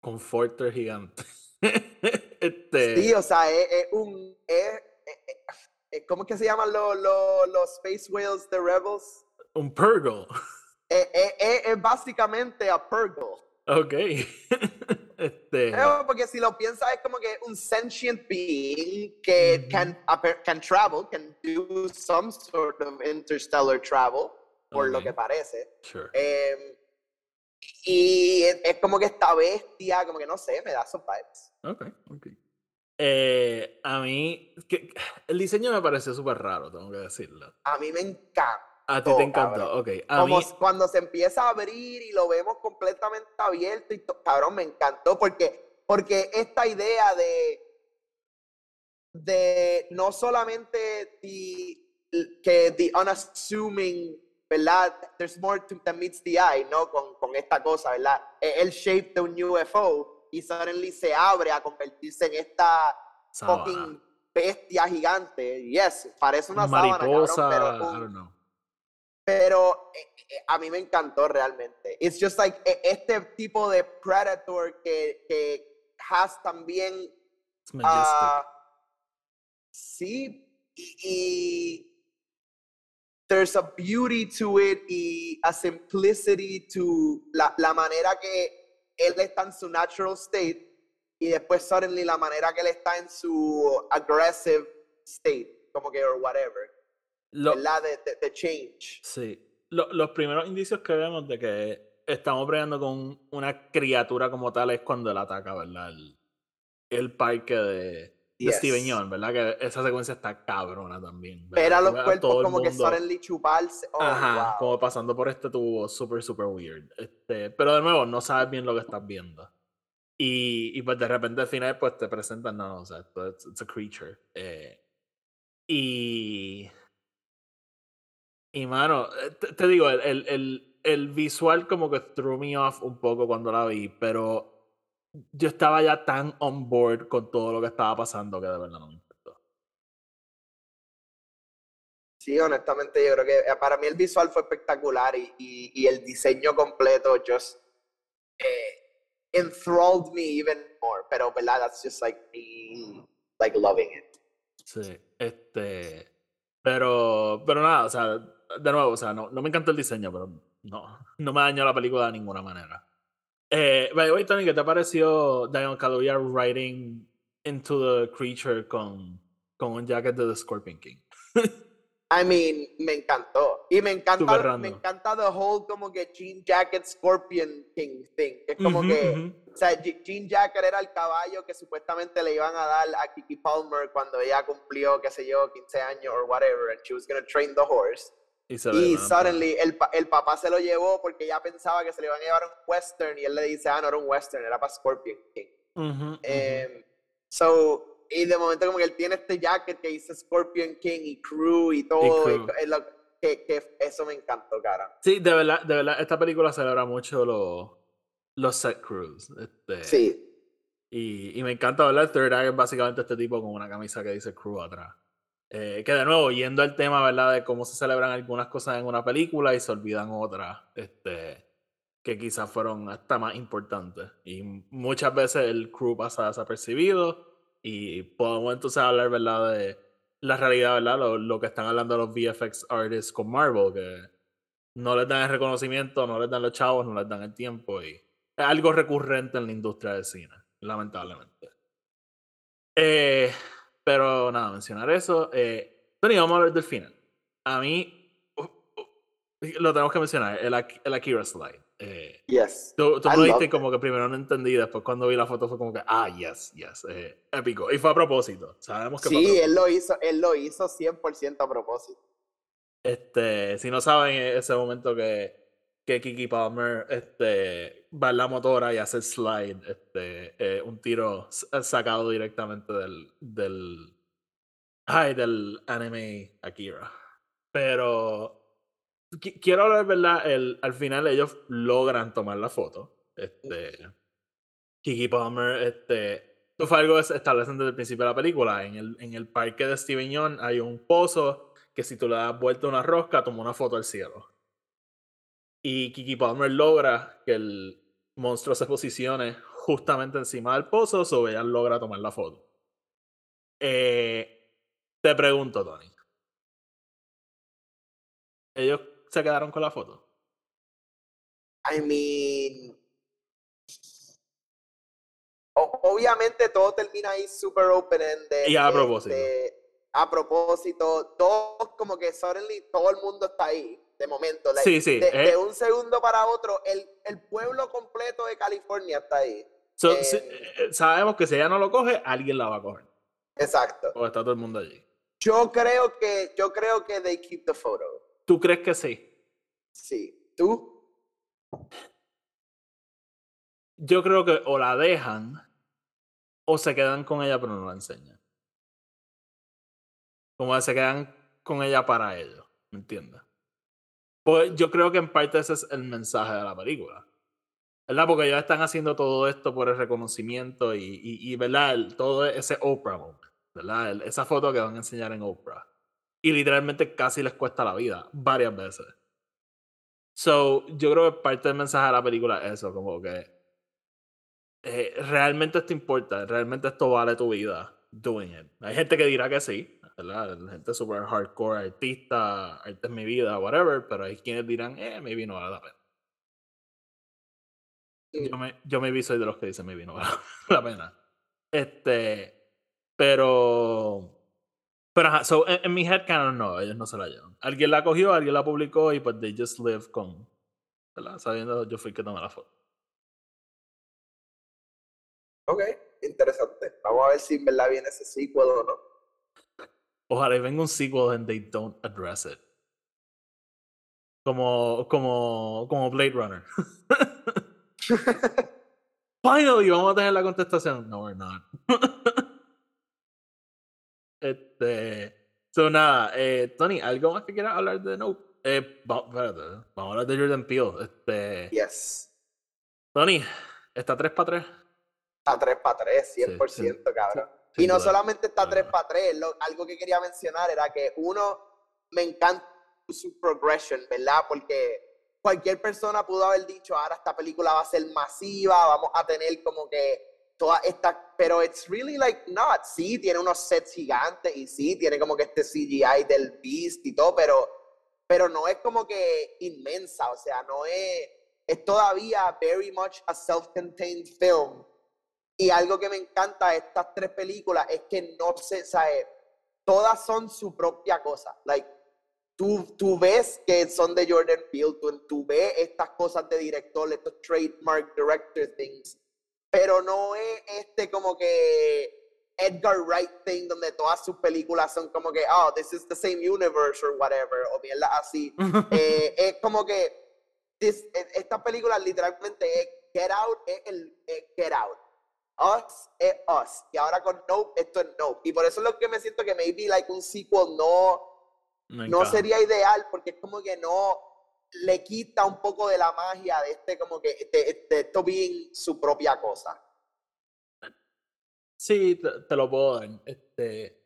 conforter gigante. este, Sí, o sea, es, es un. Es, es- es- ¿Cómo es que se llaman los, los, los Space Whales de Rebels? un Purgle. Es, básicamente a Purgle. Ok. este. Eh, Porque si lo piensas, es como que un sentient being que Ujú. can, ape- can travel, can do some sort of interstellar travel, por lo Ok. que parece. Sure. Em, y es, es como que esta bestia, como que no sé, me da esos vibes. Ok, ok. Eh, a mí. que- el diseño me pareció súper raro, tengo que decirlo. A mí me encanta. A ti te encantó. Ok. A como mí. cuando se empieza a abrir y lo vemos completamente abierto y cabrón me encantó porque porque esta idea de de no solamente the, que the unassuming verdad there's more to, than meets the eye no con, con esta cosa verdad E- el shape de un UFO y suddenly se abre a convertirse en esta sábana, fucking bestia gigante yes parece una sábana mariposa. cabrón, pero I un- don't know. pero eh, eh, a mí me encantó realmente. It's just like eh, este tipo de Predator que, que has también, It's majestic. ah, sí, y, y there's a beauty to it y a simplicity to la, la manera que él está en su natural state y después suddenly la manera que él está en su aggressive state, como que or whatever, Lo- ¿verdad? De, de, de change. Sí. Lo- los primeros indicios que vemos de que estamos peleando con una criatura como tal es cuando él ataca, ¿verdad? El, el parque de, de Yes. Steven Yeun, ¿verdad? Que esa secuencia está cabrona también. Ver a los cuerpos como que suddenly chuparse. Oh, Ajá, wow. como pasando por este tubo súper, súper weird. Este, pero de nuevo, no sabes bien lo que estás viendo. Y, y pues de repente al final pues te presentan, no, no, o sea, es it's a creature. Eh, y... Y mano, eh, te, te digo, el, el, el, el visual como que threw me off un poco cuando la vi, pero yo estaba ya tan on board con todo lo que estaba pasando que de verdad no me importó. Sí, honestamente, yo creo que eh, para mí el visual fue espectacular y, y, y el diseño completo just eh, enthralled me even more. Pero, ¿verdad? That's just like me, like loving it. Sí, este. Pero, pero nada, o sea, de nuevo, o sea, no, no me encantó el diseño, pero no, no me dañó la película de ninguna manera. Eh, by the way, Tony, ¿qué te pareció Daniel Kaluuya writing into the creature con, con un jacket de The Scorpion King? I mean, me encantó. Y me encanta, me encanta the whole como que Jean Jacket Scorpion King thing. Es como Ujú, que, ujú. o sea, Je- Jean Jacket era el caballo que supuestamente le iban a dar a Kiki Palmer cuando ella cumplió, qué sé yo, 15 años or whatever, and she was gonna train the horse. Y, se suddenly el, el papá se lo llevó porque ella pensaba que se le iban a llevar a un western y él le dice, ah, no era un western, era para Scorpion King. Em, so, y de momento como que él tiene este jacket que dice Scorpion King y crew y todo, y crew. co- es lo- que, que eso me encantó, cara. Sí, de verdad, de verdad, esta película celebra mucho los, los set crews. Este, Sí, Y, y me encanta, ¿verdad? El Third Eye es básicamente este tipo con una camisa que dice crew atrás. Eh, que de nuevo, yendo al tema, ¿verdad? De cómo se celebran algunas cosas en una película y se olvidan otras, este, que quizás fueron hasta más importantes. Y muchas veces el crew pasa desapercibido y podemos entonces hablar, ¿verdad? De, la realidad, ¿verdad? Lo, lo, que están hablando los VFX artists con Marvel, que no les dan el reconocimiento, no les dan los chavos, no les dan el tiempo y es algo recurrente en la industria del cine, lamentablemente. Eh, pero nada, mencionar eso. Eh, Tony, vamos a hablar del final. A mí, uh, uh, lo tenemos que mencionar, el, el Akira slide. Eh, yes. Tú, tú me dijiste como que primero no entendí, después cuando vi la foto fue como que, ah, yes, yes, eh, épico. Y fue a propósito. Sabemos que Sí, él lo hizo, él lo hizo 100% a propósito. Este, si no saben, e, ese momento que, que Kiki Palmer este, va en la motora y hace slide, este, eh, un tiro sacado directamente del, del, ay, del anime Akira. Pero quiero hablar, ¿verdad? El, al final ellos logran tomar la foto. Este, Kiki Palmer, este, esto fue algo que se establecen desde el principio de la película. En el, en el parque de Steven Young hay un pozo que si tú le das vuelta una rosca, toma una foto al cielo. Y Kiki Palmer logra que el monstruo se posicione justamente encima del pozo, o ella logra tomar la foto. Eh, te pregunto, Tony. Ellos se quedaron con la foto? I mean. obviamente todo termina ahí super open-ended. Y a propósito. a propósito, todos como que suddenly todo el mundo está ahí, de momento. sí, sí. De, de, un segundo para otro, el, el, pueblo completo de California está ahí. Eh, eh, sabemos que si ella no lo coge, alguien la va a coger. Exacto. O está todo el mundo allí. Yo creo que, yo creo que they keep the photo. ¿Tú crees que sí? Sí. ¿Tú? Yo creo que o la dejan o se quedan con ella pero no la enseñan. Como que se quedan con ella para ellos, ¿me entiendes? Pues yo creo que en parte ese es el mensaje de la película. ¿Verdad? Porque ellos están haciendo todo esto por el reconocimiento y, y, y ¿verdad? Todo ese Oprah moment, ¿verdad? Esa foto que van a enseñar en Oprah y literalmente casi les cuesta la vida varias veces. So, yo creo que parte del mensaje de la película es eso, como que eh, realmente esto importa, realmente esto vale tu vida doing it. Hay gente que dirá que sí, ¿verdad? Gente super hardcore, artista, arte es mi vida, whatever, pero hay quienes dirán, eh, maybe no vale la pena. Yo me, yo maybe soy de los que dicen maybe no vale la pena. Este, pero pero ajá, so, en, en, mi headcanon no, ellos no se la llevan. Alguien la cogió, alguien la publicó y pues they just live con, ¿verdad? Sabiendo yo fui que tomé la foto. Ok, interesante. Vamos a ver si en verdad viene ese sequel o no. Ojalá y venga un sequel and they don't address it. Como, como, como Blade Runner. Finally, vamos a tener la contestación. No, we're not. Este. So, nada, eh, Tony, ¿algo más que quieras hablar de Nope? Eh, vamos a hablar de Jordan Peele. Este. Yes. Tony, ¿está 3 para 3? Está 3 para 3, 100%, cabrón. Y no solamente está 3 para 3, algo que quería mencionar era que uno, me encanta su progression, ¿verdad? Porque cualquier persona pudo haber dicho, ahora esta película va a ser masiva, vamos a tener como que toda esta, pero it's really like not. Sí, tiene unos sets gigantes y sí, tiene como que este CGI del Beast y todo, pero, pero no es como que inmensa, o sea, no es, es todavía very much a self-contained film. Y algo que me encanta de estas tres películas es que no se, sabe, todas son su propia cosa. Like, tú, tú ves que son de Jordan Peele, tú, tú ves estas cosas de director, estos trademark director things pero no es este como que Edgar Wright thing donde todas sus películas son como que, oh, this is the same universe or whatever, o mierda así. eh, es como que e, esta película literalmente es Get Out, es el Get Out. Us es Us. Y ahora con Nope, esto es Nope. Y por eso es lo que me siento que maybe like un sequel no, no sería ideal, porque es como que no, le quita un poco de la magia de este, como que, de, esto bien su propia cosa. Sí, te, lo puedo dar. Este,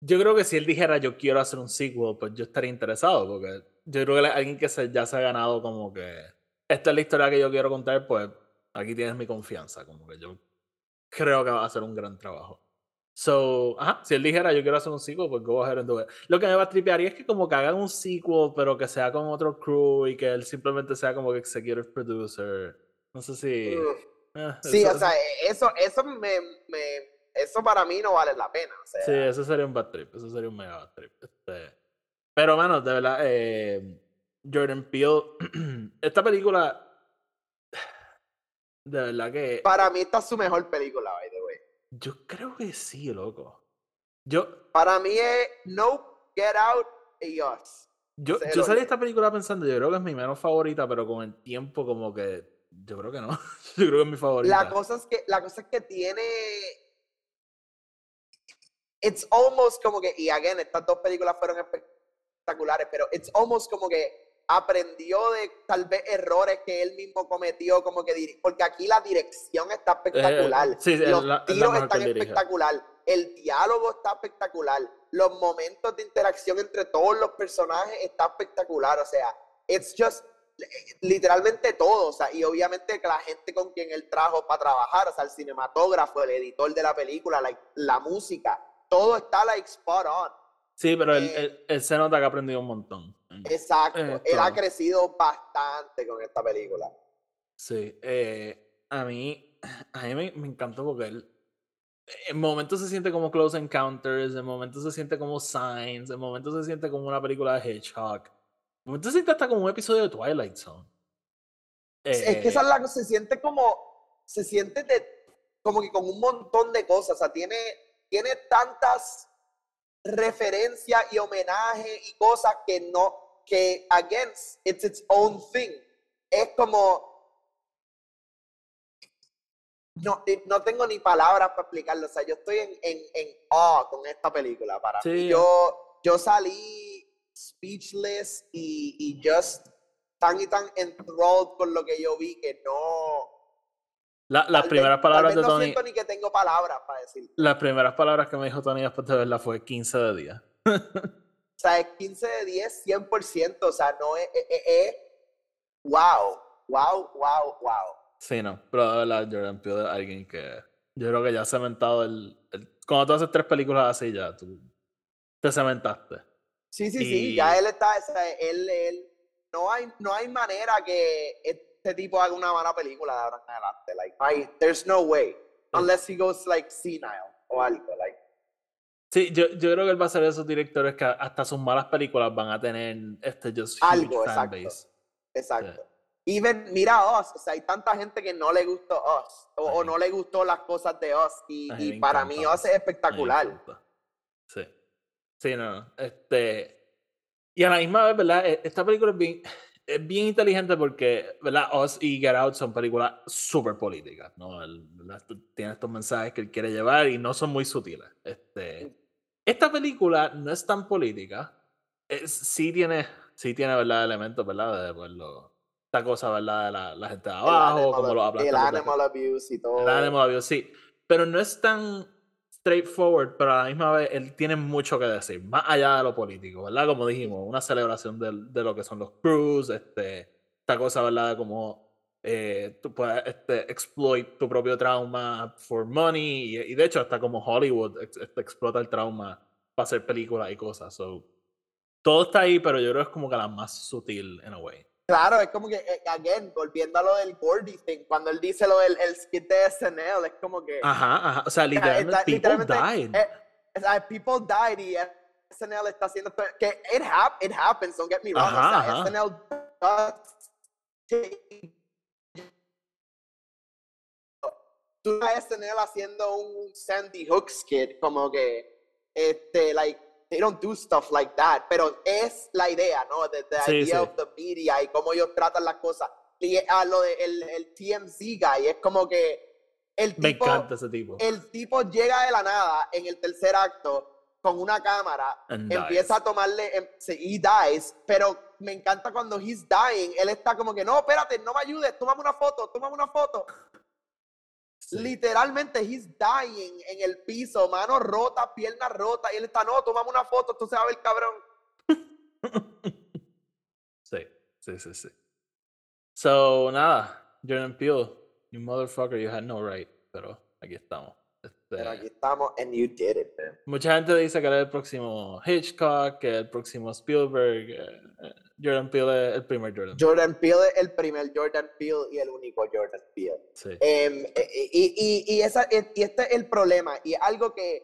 yo creo que si él dijera yo quiero hacer un sequel, pues yo estaría interesado, porque yo creo que alguien que se, ya se ha ganado como que esta es la historia que yo quiero contar, pues aquí tienes mi confianza, como que yo creo que va a hacer un gran trabajo. So, ajá, si él dijera yo quiero hacer un sequel, pues go ahead and do it. Lo que me va a tripearía es que como que hagan un sequel, pero que sea con otro crew y que él simplemente sea como que executive producer. No sé si. Mm. eh, Sí, eso- o sea, eso, eso me, me, eso para mí no vale la pena. O sea, Sí, eso sería un bad trip. Eso sería un mega bad trip. Este, Pero, mano, de verdad, eh, Jordan Peele, esta película. De verdad que. para mí esta es su mejor película, by the way. Yo creo que sí, loco. Yo, Para mí es Nope, Get Out y Us. yo, yo salí de esta película pensando, yo creo que es mi menos favorita, pero con el tiempo, como que. Yo creo que no. yo creo que es mi favorita. La cosa es que, la cosa es que tiene. It's almost como que, y again, estas dos películas fueron espectaculares, pero it's almost como que aprendió de tal vez errores que él mismo cometió, como que porque aquí la dirección está espectacular, Eh, sí, los la- la tiros que están él espectacular, el diálogo está espectacular, los momentos de interacción entre todos los personajes está espectacular, o sea, it's just literalmente todo, o sea, y obviamente que la gente con quien él trajo para trabajar, o sea, el cinematógrafo, el editor de la película, like, la música, todo está like spot on. Sí, pero él, eh, él- él se nota que ha aprendido un montón. Exacto, Eh, él ha crecido bastante con esta película. Sí, eh, a mí, a mí me, me encantó porque él, en momentos se siente como Close Encounters, en momentos se siente como Signs, en momentos se siente como una película de Hedgehog, en momentos se siente hasta como un episodio de Twilight Zone. es que esa Eh, es la cosa, se siente como, se siente de, como que con un montón de cosas, o sea, tiene, tiene tantas referencias y homenajes y cosas que no, que again, it's its own thing. Es como, no, eh, no tengo ni palabras para explicarlo, o sea, yo estoy en, en, en awe con esta película, para mí. Sí. Yo, yo salí speechless y, y just tan y tan enthralled con lo que yo vi que no... la- las tal primeras vez- palabras de no Tony, ni que tengo palabras para decir. las primeras palabras que me dijo Tony después de verla fue 15 de día. O sea, es 15 de 10, 100%, o sea, no es... es, es- es- wow, wow, wow, wow. Sí, no, pero de verdad Jordan Peele es alguien que yo creo que ya ha cementado el, el- Cuando tú haces tres películas así ya, tú te cementaste. Sí, sí, sí, ya Y- él está, o sea, él, él, no hay, no hay manera que este tipo haga una mala película de ahora en adelante, like, hay, there's no way, unless he goes, like, senile o algo, like, Sí, yo, yo creo que él va a ser de esos directores que hasta sus malas películas van a tener este just Algo, exacto. base. exacto. Even, mira Us, o sea, hay tanta gente que no le gustó Us, o, no le gustó las cosas de Us, y, para encanta mí. Us es espectacular. Sí. Sí, no, no. Este. Y a la misma vez, ¿verdad? E- Esta película es bien, es bien inteligente porque, ¿verdad? Us y Get Out son películas súper políticas, ¿no? Tiene estos mensajes que él quiere llevar y no son muy sutiles. Este. Esta película no es tan política. Es- sí tiene, sí tiene, ¿verdad? Elementos, ¿verdad? De pues, lo- esta cosa, ¿verdad? De la, la gente de El abajo, como los el los de- animal abuse y todo. el animal abuse, sí. Pero no es tan straightforward, pero a la misma vez él tiene mucho que decir, más allá de lo político, ¿verdad? Como dijimos, una celebración del- de, lo que son los crews, este, esta cosa, ¿verdad? De cómo eh, tú puedes este, exploit tu propio trauma for money, y, y de hecho hasta como Hollywood este, explota el trauma para hacer películas y cosas. So, todo está ahí, pero yo creo que es como que la más sutil, in a way. Claro, es como que, eh, again, volviendo a lo del Gordy thing, cuando él dice lo del el skit de SNL, es como que... Ajá, ajá. O sea, literalmente, está- people literalmente, died. eh, people died y SNL está haciendo... Que it, hap, it happens, don't get me wrong. Ajá, o sea, ajá. SNL does Tú ves a SNL haciendo un Sandy Hook skit, como que, este, like, they don't do stuff like that, pero es la idea, ¿no? The, the Sí, idea sí. of the media y cómo ellos tratan las cosas. Y a lo de el, el TMZ guy, es como que el Me tipo, encanta ese tipo. el tipo llega de la nada en el tercer acto con una cámara, And empieza dies. a tomarle, em- he dies, pero me encanta cuando he's dying, él está como que, no, espérate, no me ayudes, tómame una foto, tómame una foto. Sí. Literalmente, he's dying en el piso, manos rotas, piernas rotas, y él está, no, tomame una foto, va a ver cabrón. Sí, sí, sí, sí. So, nada, Jordan Peele, you motherfucker, you had no right, pero aquí estamos. Este, Pero aquí estamos and you did it, man. mucha gente dice que es el próximo Hitchcock, que el próximo Spielberg. eh, eh, Jordan Peele es el primer Jordan. Jordan Peele es el primer Jordan Peele y el único Jordan Peele. Sí. Em, eh, y, y, y, esa, y este es el problema, y algo que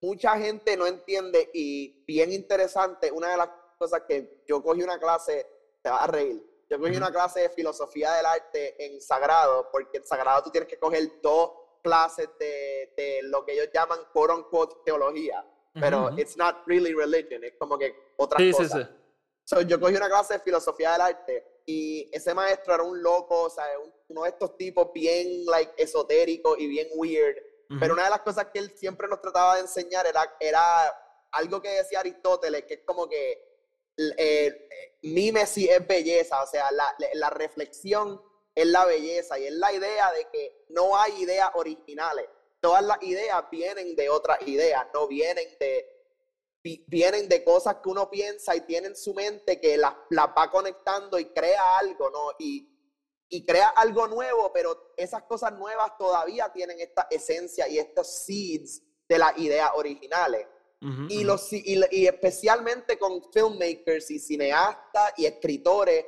mucha gente no entiende y bien interesante, una de las cosas que yo cogí una clase, te vas a reír, yo cogí Ujú. una clase de filosofía del arte en Sagrado, porque en Sagrado tú tienes que coger dos clases de, de lo que ellos llaman quote unquote teología, pero Ujú, ujú. it's not really religion, es como que otras Sí, sí, cosas. sí. So, yo cogí una clase de filosofía del arte y ese maestro era un loco, o sea, un- uno de estos tipos bien like, esotérico y bien weird. Pero Ujú. una de las cosas que él siempre nos trataba de enseñar era, era algo que decía Aristóteles, que es como que eh, eh, mímesis es belleza, o sea, la, la- reflexión es la belleza y es la idea de que no hay ideas originales. Todas las ideas vienen de otras ideas, no vienen de, vienen de cosas que uno piensa y tiene en su mente que las las va conectando y crea algo, ¿no? Y, y crea algo nuevo, pero esas cosas nuevas todavía tienen esta esencia y estos seeds de las ideas originales. Ujú, Y, ujú. los, y, y especialmente con filmmakers y cineastas y escritores,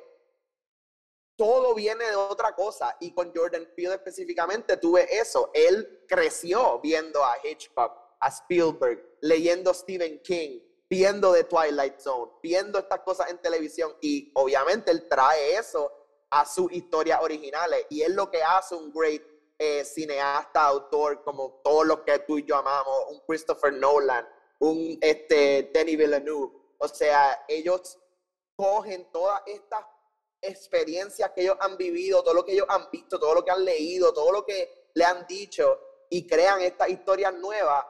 todo viene de otra cosa. Y con Jordan Peele específicamente tuve eso. Él creció viendo a Hitchcock, a Spielberg, leyendo Stephen King, viendo The Twilight Zone, viendo estas cosas en televisión. Y obviamente él trae eso a sus historias originales. Y es lo que hace un great eh, cineasta, autor, como todos los que tú y yo amamos, un Christopher Nolan, un este, Denis Villeneuve. O sea, ellos cogen todas estas experiencias que ellos han vivido, todo lo que ellos han visto, todo lo que han leído, todo lo que le han dicho y crean estas historias nuevas.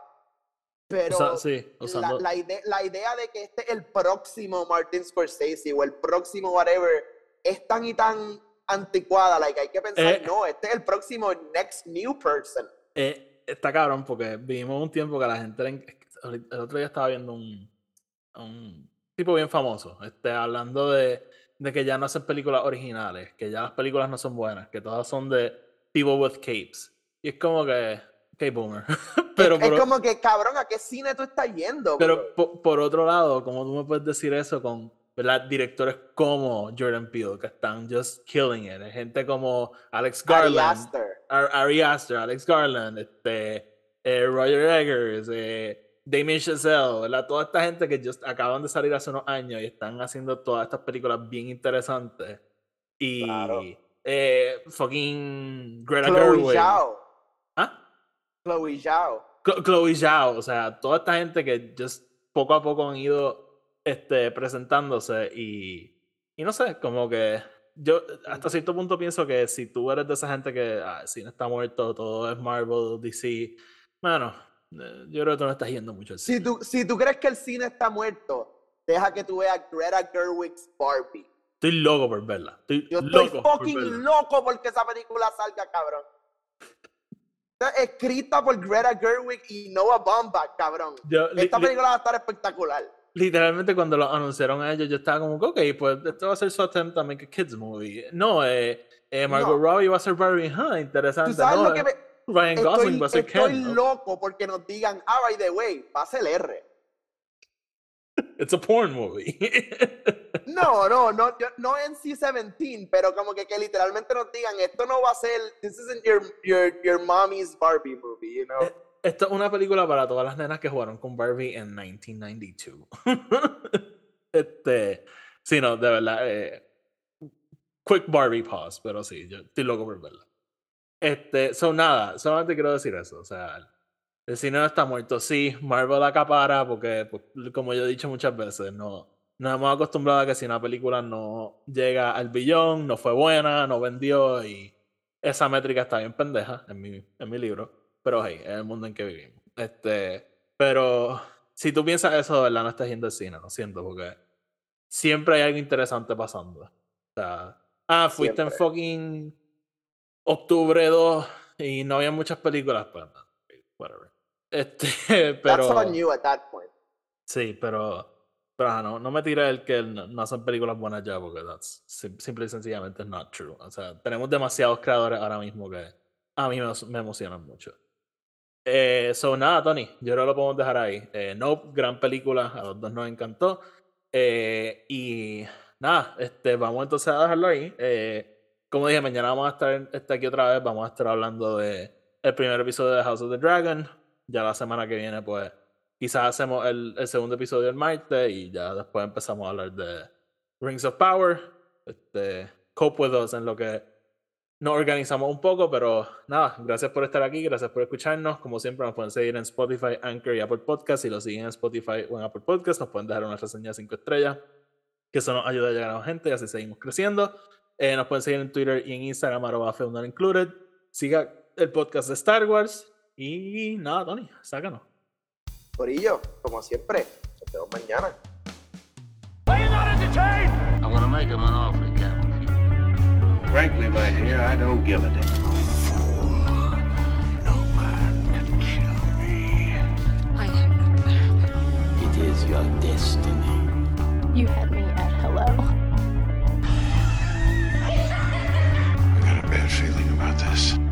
Pero Usa- sí, la, usando. la ide- la idea de que este es el próximo Martin Scorsese o el próximo whatever es tan y tan anticuada, like, hay que pensar, Eh. no, este es el próximo next new person. Eh, está cabrón porque vivimos un tiempo que la gente. El otro día estaba viendo un, un tipo bien famoso, este, hablando de, de que ya no hacen películas originales, que ya las películas no son buenas, que todas son de people with capes. Y es como que. Ok, boomer. pero es, por, como que, cabrón, ¿a qué cine tú estás yendo? pero po- por otro lado, como tú me puedes decir eso con ¿verdad? directores como Jordan Peele, que están just killing it? Gente como Alex Ari Garland. Aster. Ar- Ari Aster, Alex Garland, este, eh, Roger Eggers, eh, Damien Chazelle, ¿verdad? Toda esta gente que just acaban de salir hace unos años y están haciendo todas estas películas bien interesantes. Y Claro. eh, fucking Greta Chloe Gerwig. Zhao. Chloe Zhao. Chlo- Chloe Zhao, o sea, toda esta gente que just poco a poco han ido este, presentándose y, y no sé, como que yo hasta cierto punto pienso que si tú eres de esa gente que ah, el cine está muerto, todo es Marvel, DC, bueno, eh, yo creo que tú no estás yendo mucho al Si cine. tú, si tú crees que el cine está muerto, deja que tú veas Greta Gerwig's Barbie. Estoy loco por verla. Estoy Yo estoy loco por fucking verla. loco porque esa película salga, cabrón. Está escrita por Greta Gerwig y Noah Baumbach, cabrón. Yo, Esta película va a estar espectacular. literalmente cuando lo anunciaron a ellos, yo estaba como, ok, pues esto va a ser su attempt a make a kids movie. No, eh, eh, Margot No. Robbie va a ser Barbie, ah, interesante. Tú sabes no, lo que eh, me... Ryan Gosling Estoy, va a ser estoy Ken. ¿no? loco porque nos digan, ah, by the way, va a ser R. It's a porn movie. No, no, no, no NC-17, pero como que, que literalmente nos digan, esto no va a ser, this isn't your, your, your mommy's Barbie movie, you know? Eh, Esto es una película para todas las nenas que jugaron con Barbie en 1992. este, sí, no, de verdad. eh, quick Barbie pause, pero sí, yo estoy loco por verla. Este, son nada, solamente quiero decir eso. O sea, el cine no está muerto. Sí, Marvel acapara porque, pues, como yo he dicho muchas veces, no, nos hemos acostumbrado a que si una película no llega al billón, no fue buena, no vendió y esa métrica está bien pendeja en mi, en mi libro. Pero hey, es el mundo en que vivimos. Este, pero si tú piensas eso, de verdad no estás yendo al cine, lo siento, porque siempre hay algo interesante pasando. O sea, ah, fuiste en fucking octubre 2 y no había muchas películas, pues, no, whatever. Este, pero. That's on you at that point. Sí, pero. Pero ajá, no, no me tires el que no, no hacen películas buenas ya, porque that's sim- simple y sencillamente es not true. O sea, tenemos demasiados creadores ahora mismo que a mí me, me emocionan mucho. Eh, so, nada, Tony, yo creo que lo podemos dejar ahí. Eh, no, gran película, a los dos nos encantó. Eh, y nada, este, vamos entonces a dejarlo ahí. Eh, como dije, mañana vamos a estar este, aquí otra vez, vamos a estar hablando de el primer episodio de House of the Dragon. Ya la semana que viene, pues, quizás hacemos el, el segundo episodio el martes y ya después empezamos a hablar de Rings of Power. Este, cope with us en lo que nos organizamos un poco, pero nada, gracias por estar aquí, gracias por escucharnos. Como siempre, nos pueden seguir en Spotify, Anchor y Apple Podcast. Si lo siguen en Spotify o en Apple Podcast, nos pueden dejar una reseña de 5 estrellas, que eso nos ayuda a llegar a más gente y así seguimos creciendo. Eh, nos pueden seguir en Twitter y en Instagram, arroba Included. Siga el podcast de Star Wars. Y nada, Tony, sácanos. Corillo, como siempre, nos vemos mañana. Are you not entertained? I'm gonna make him an offer again. Frankly, my dear, I don't give a damn. your destiny. You had me at hello. I got a bad feeling about this.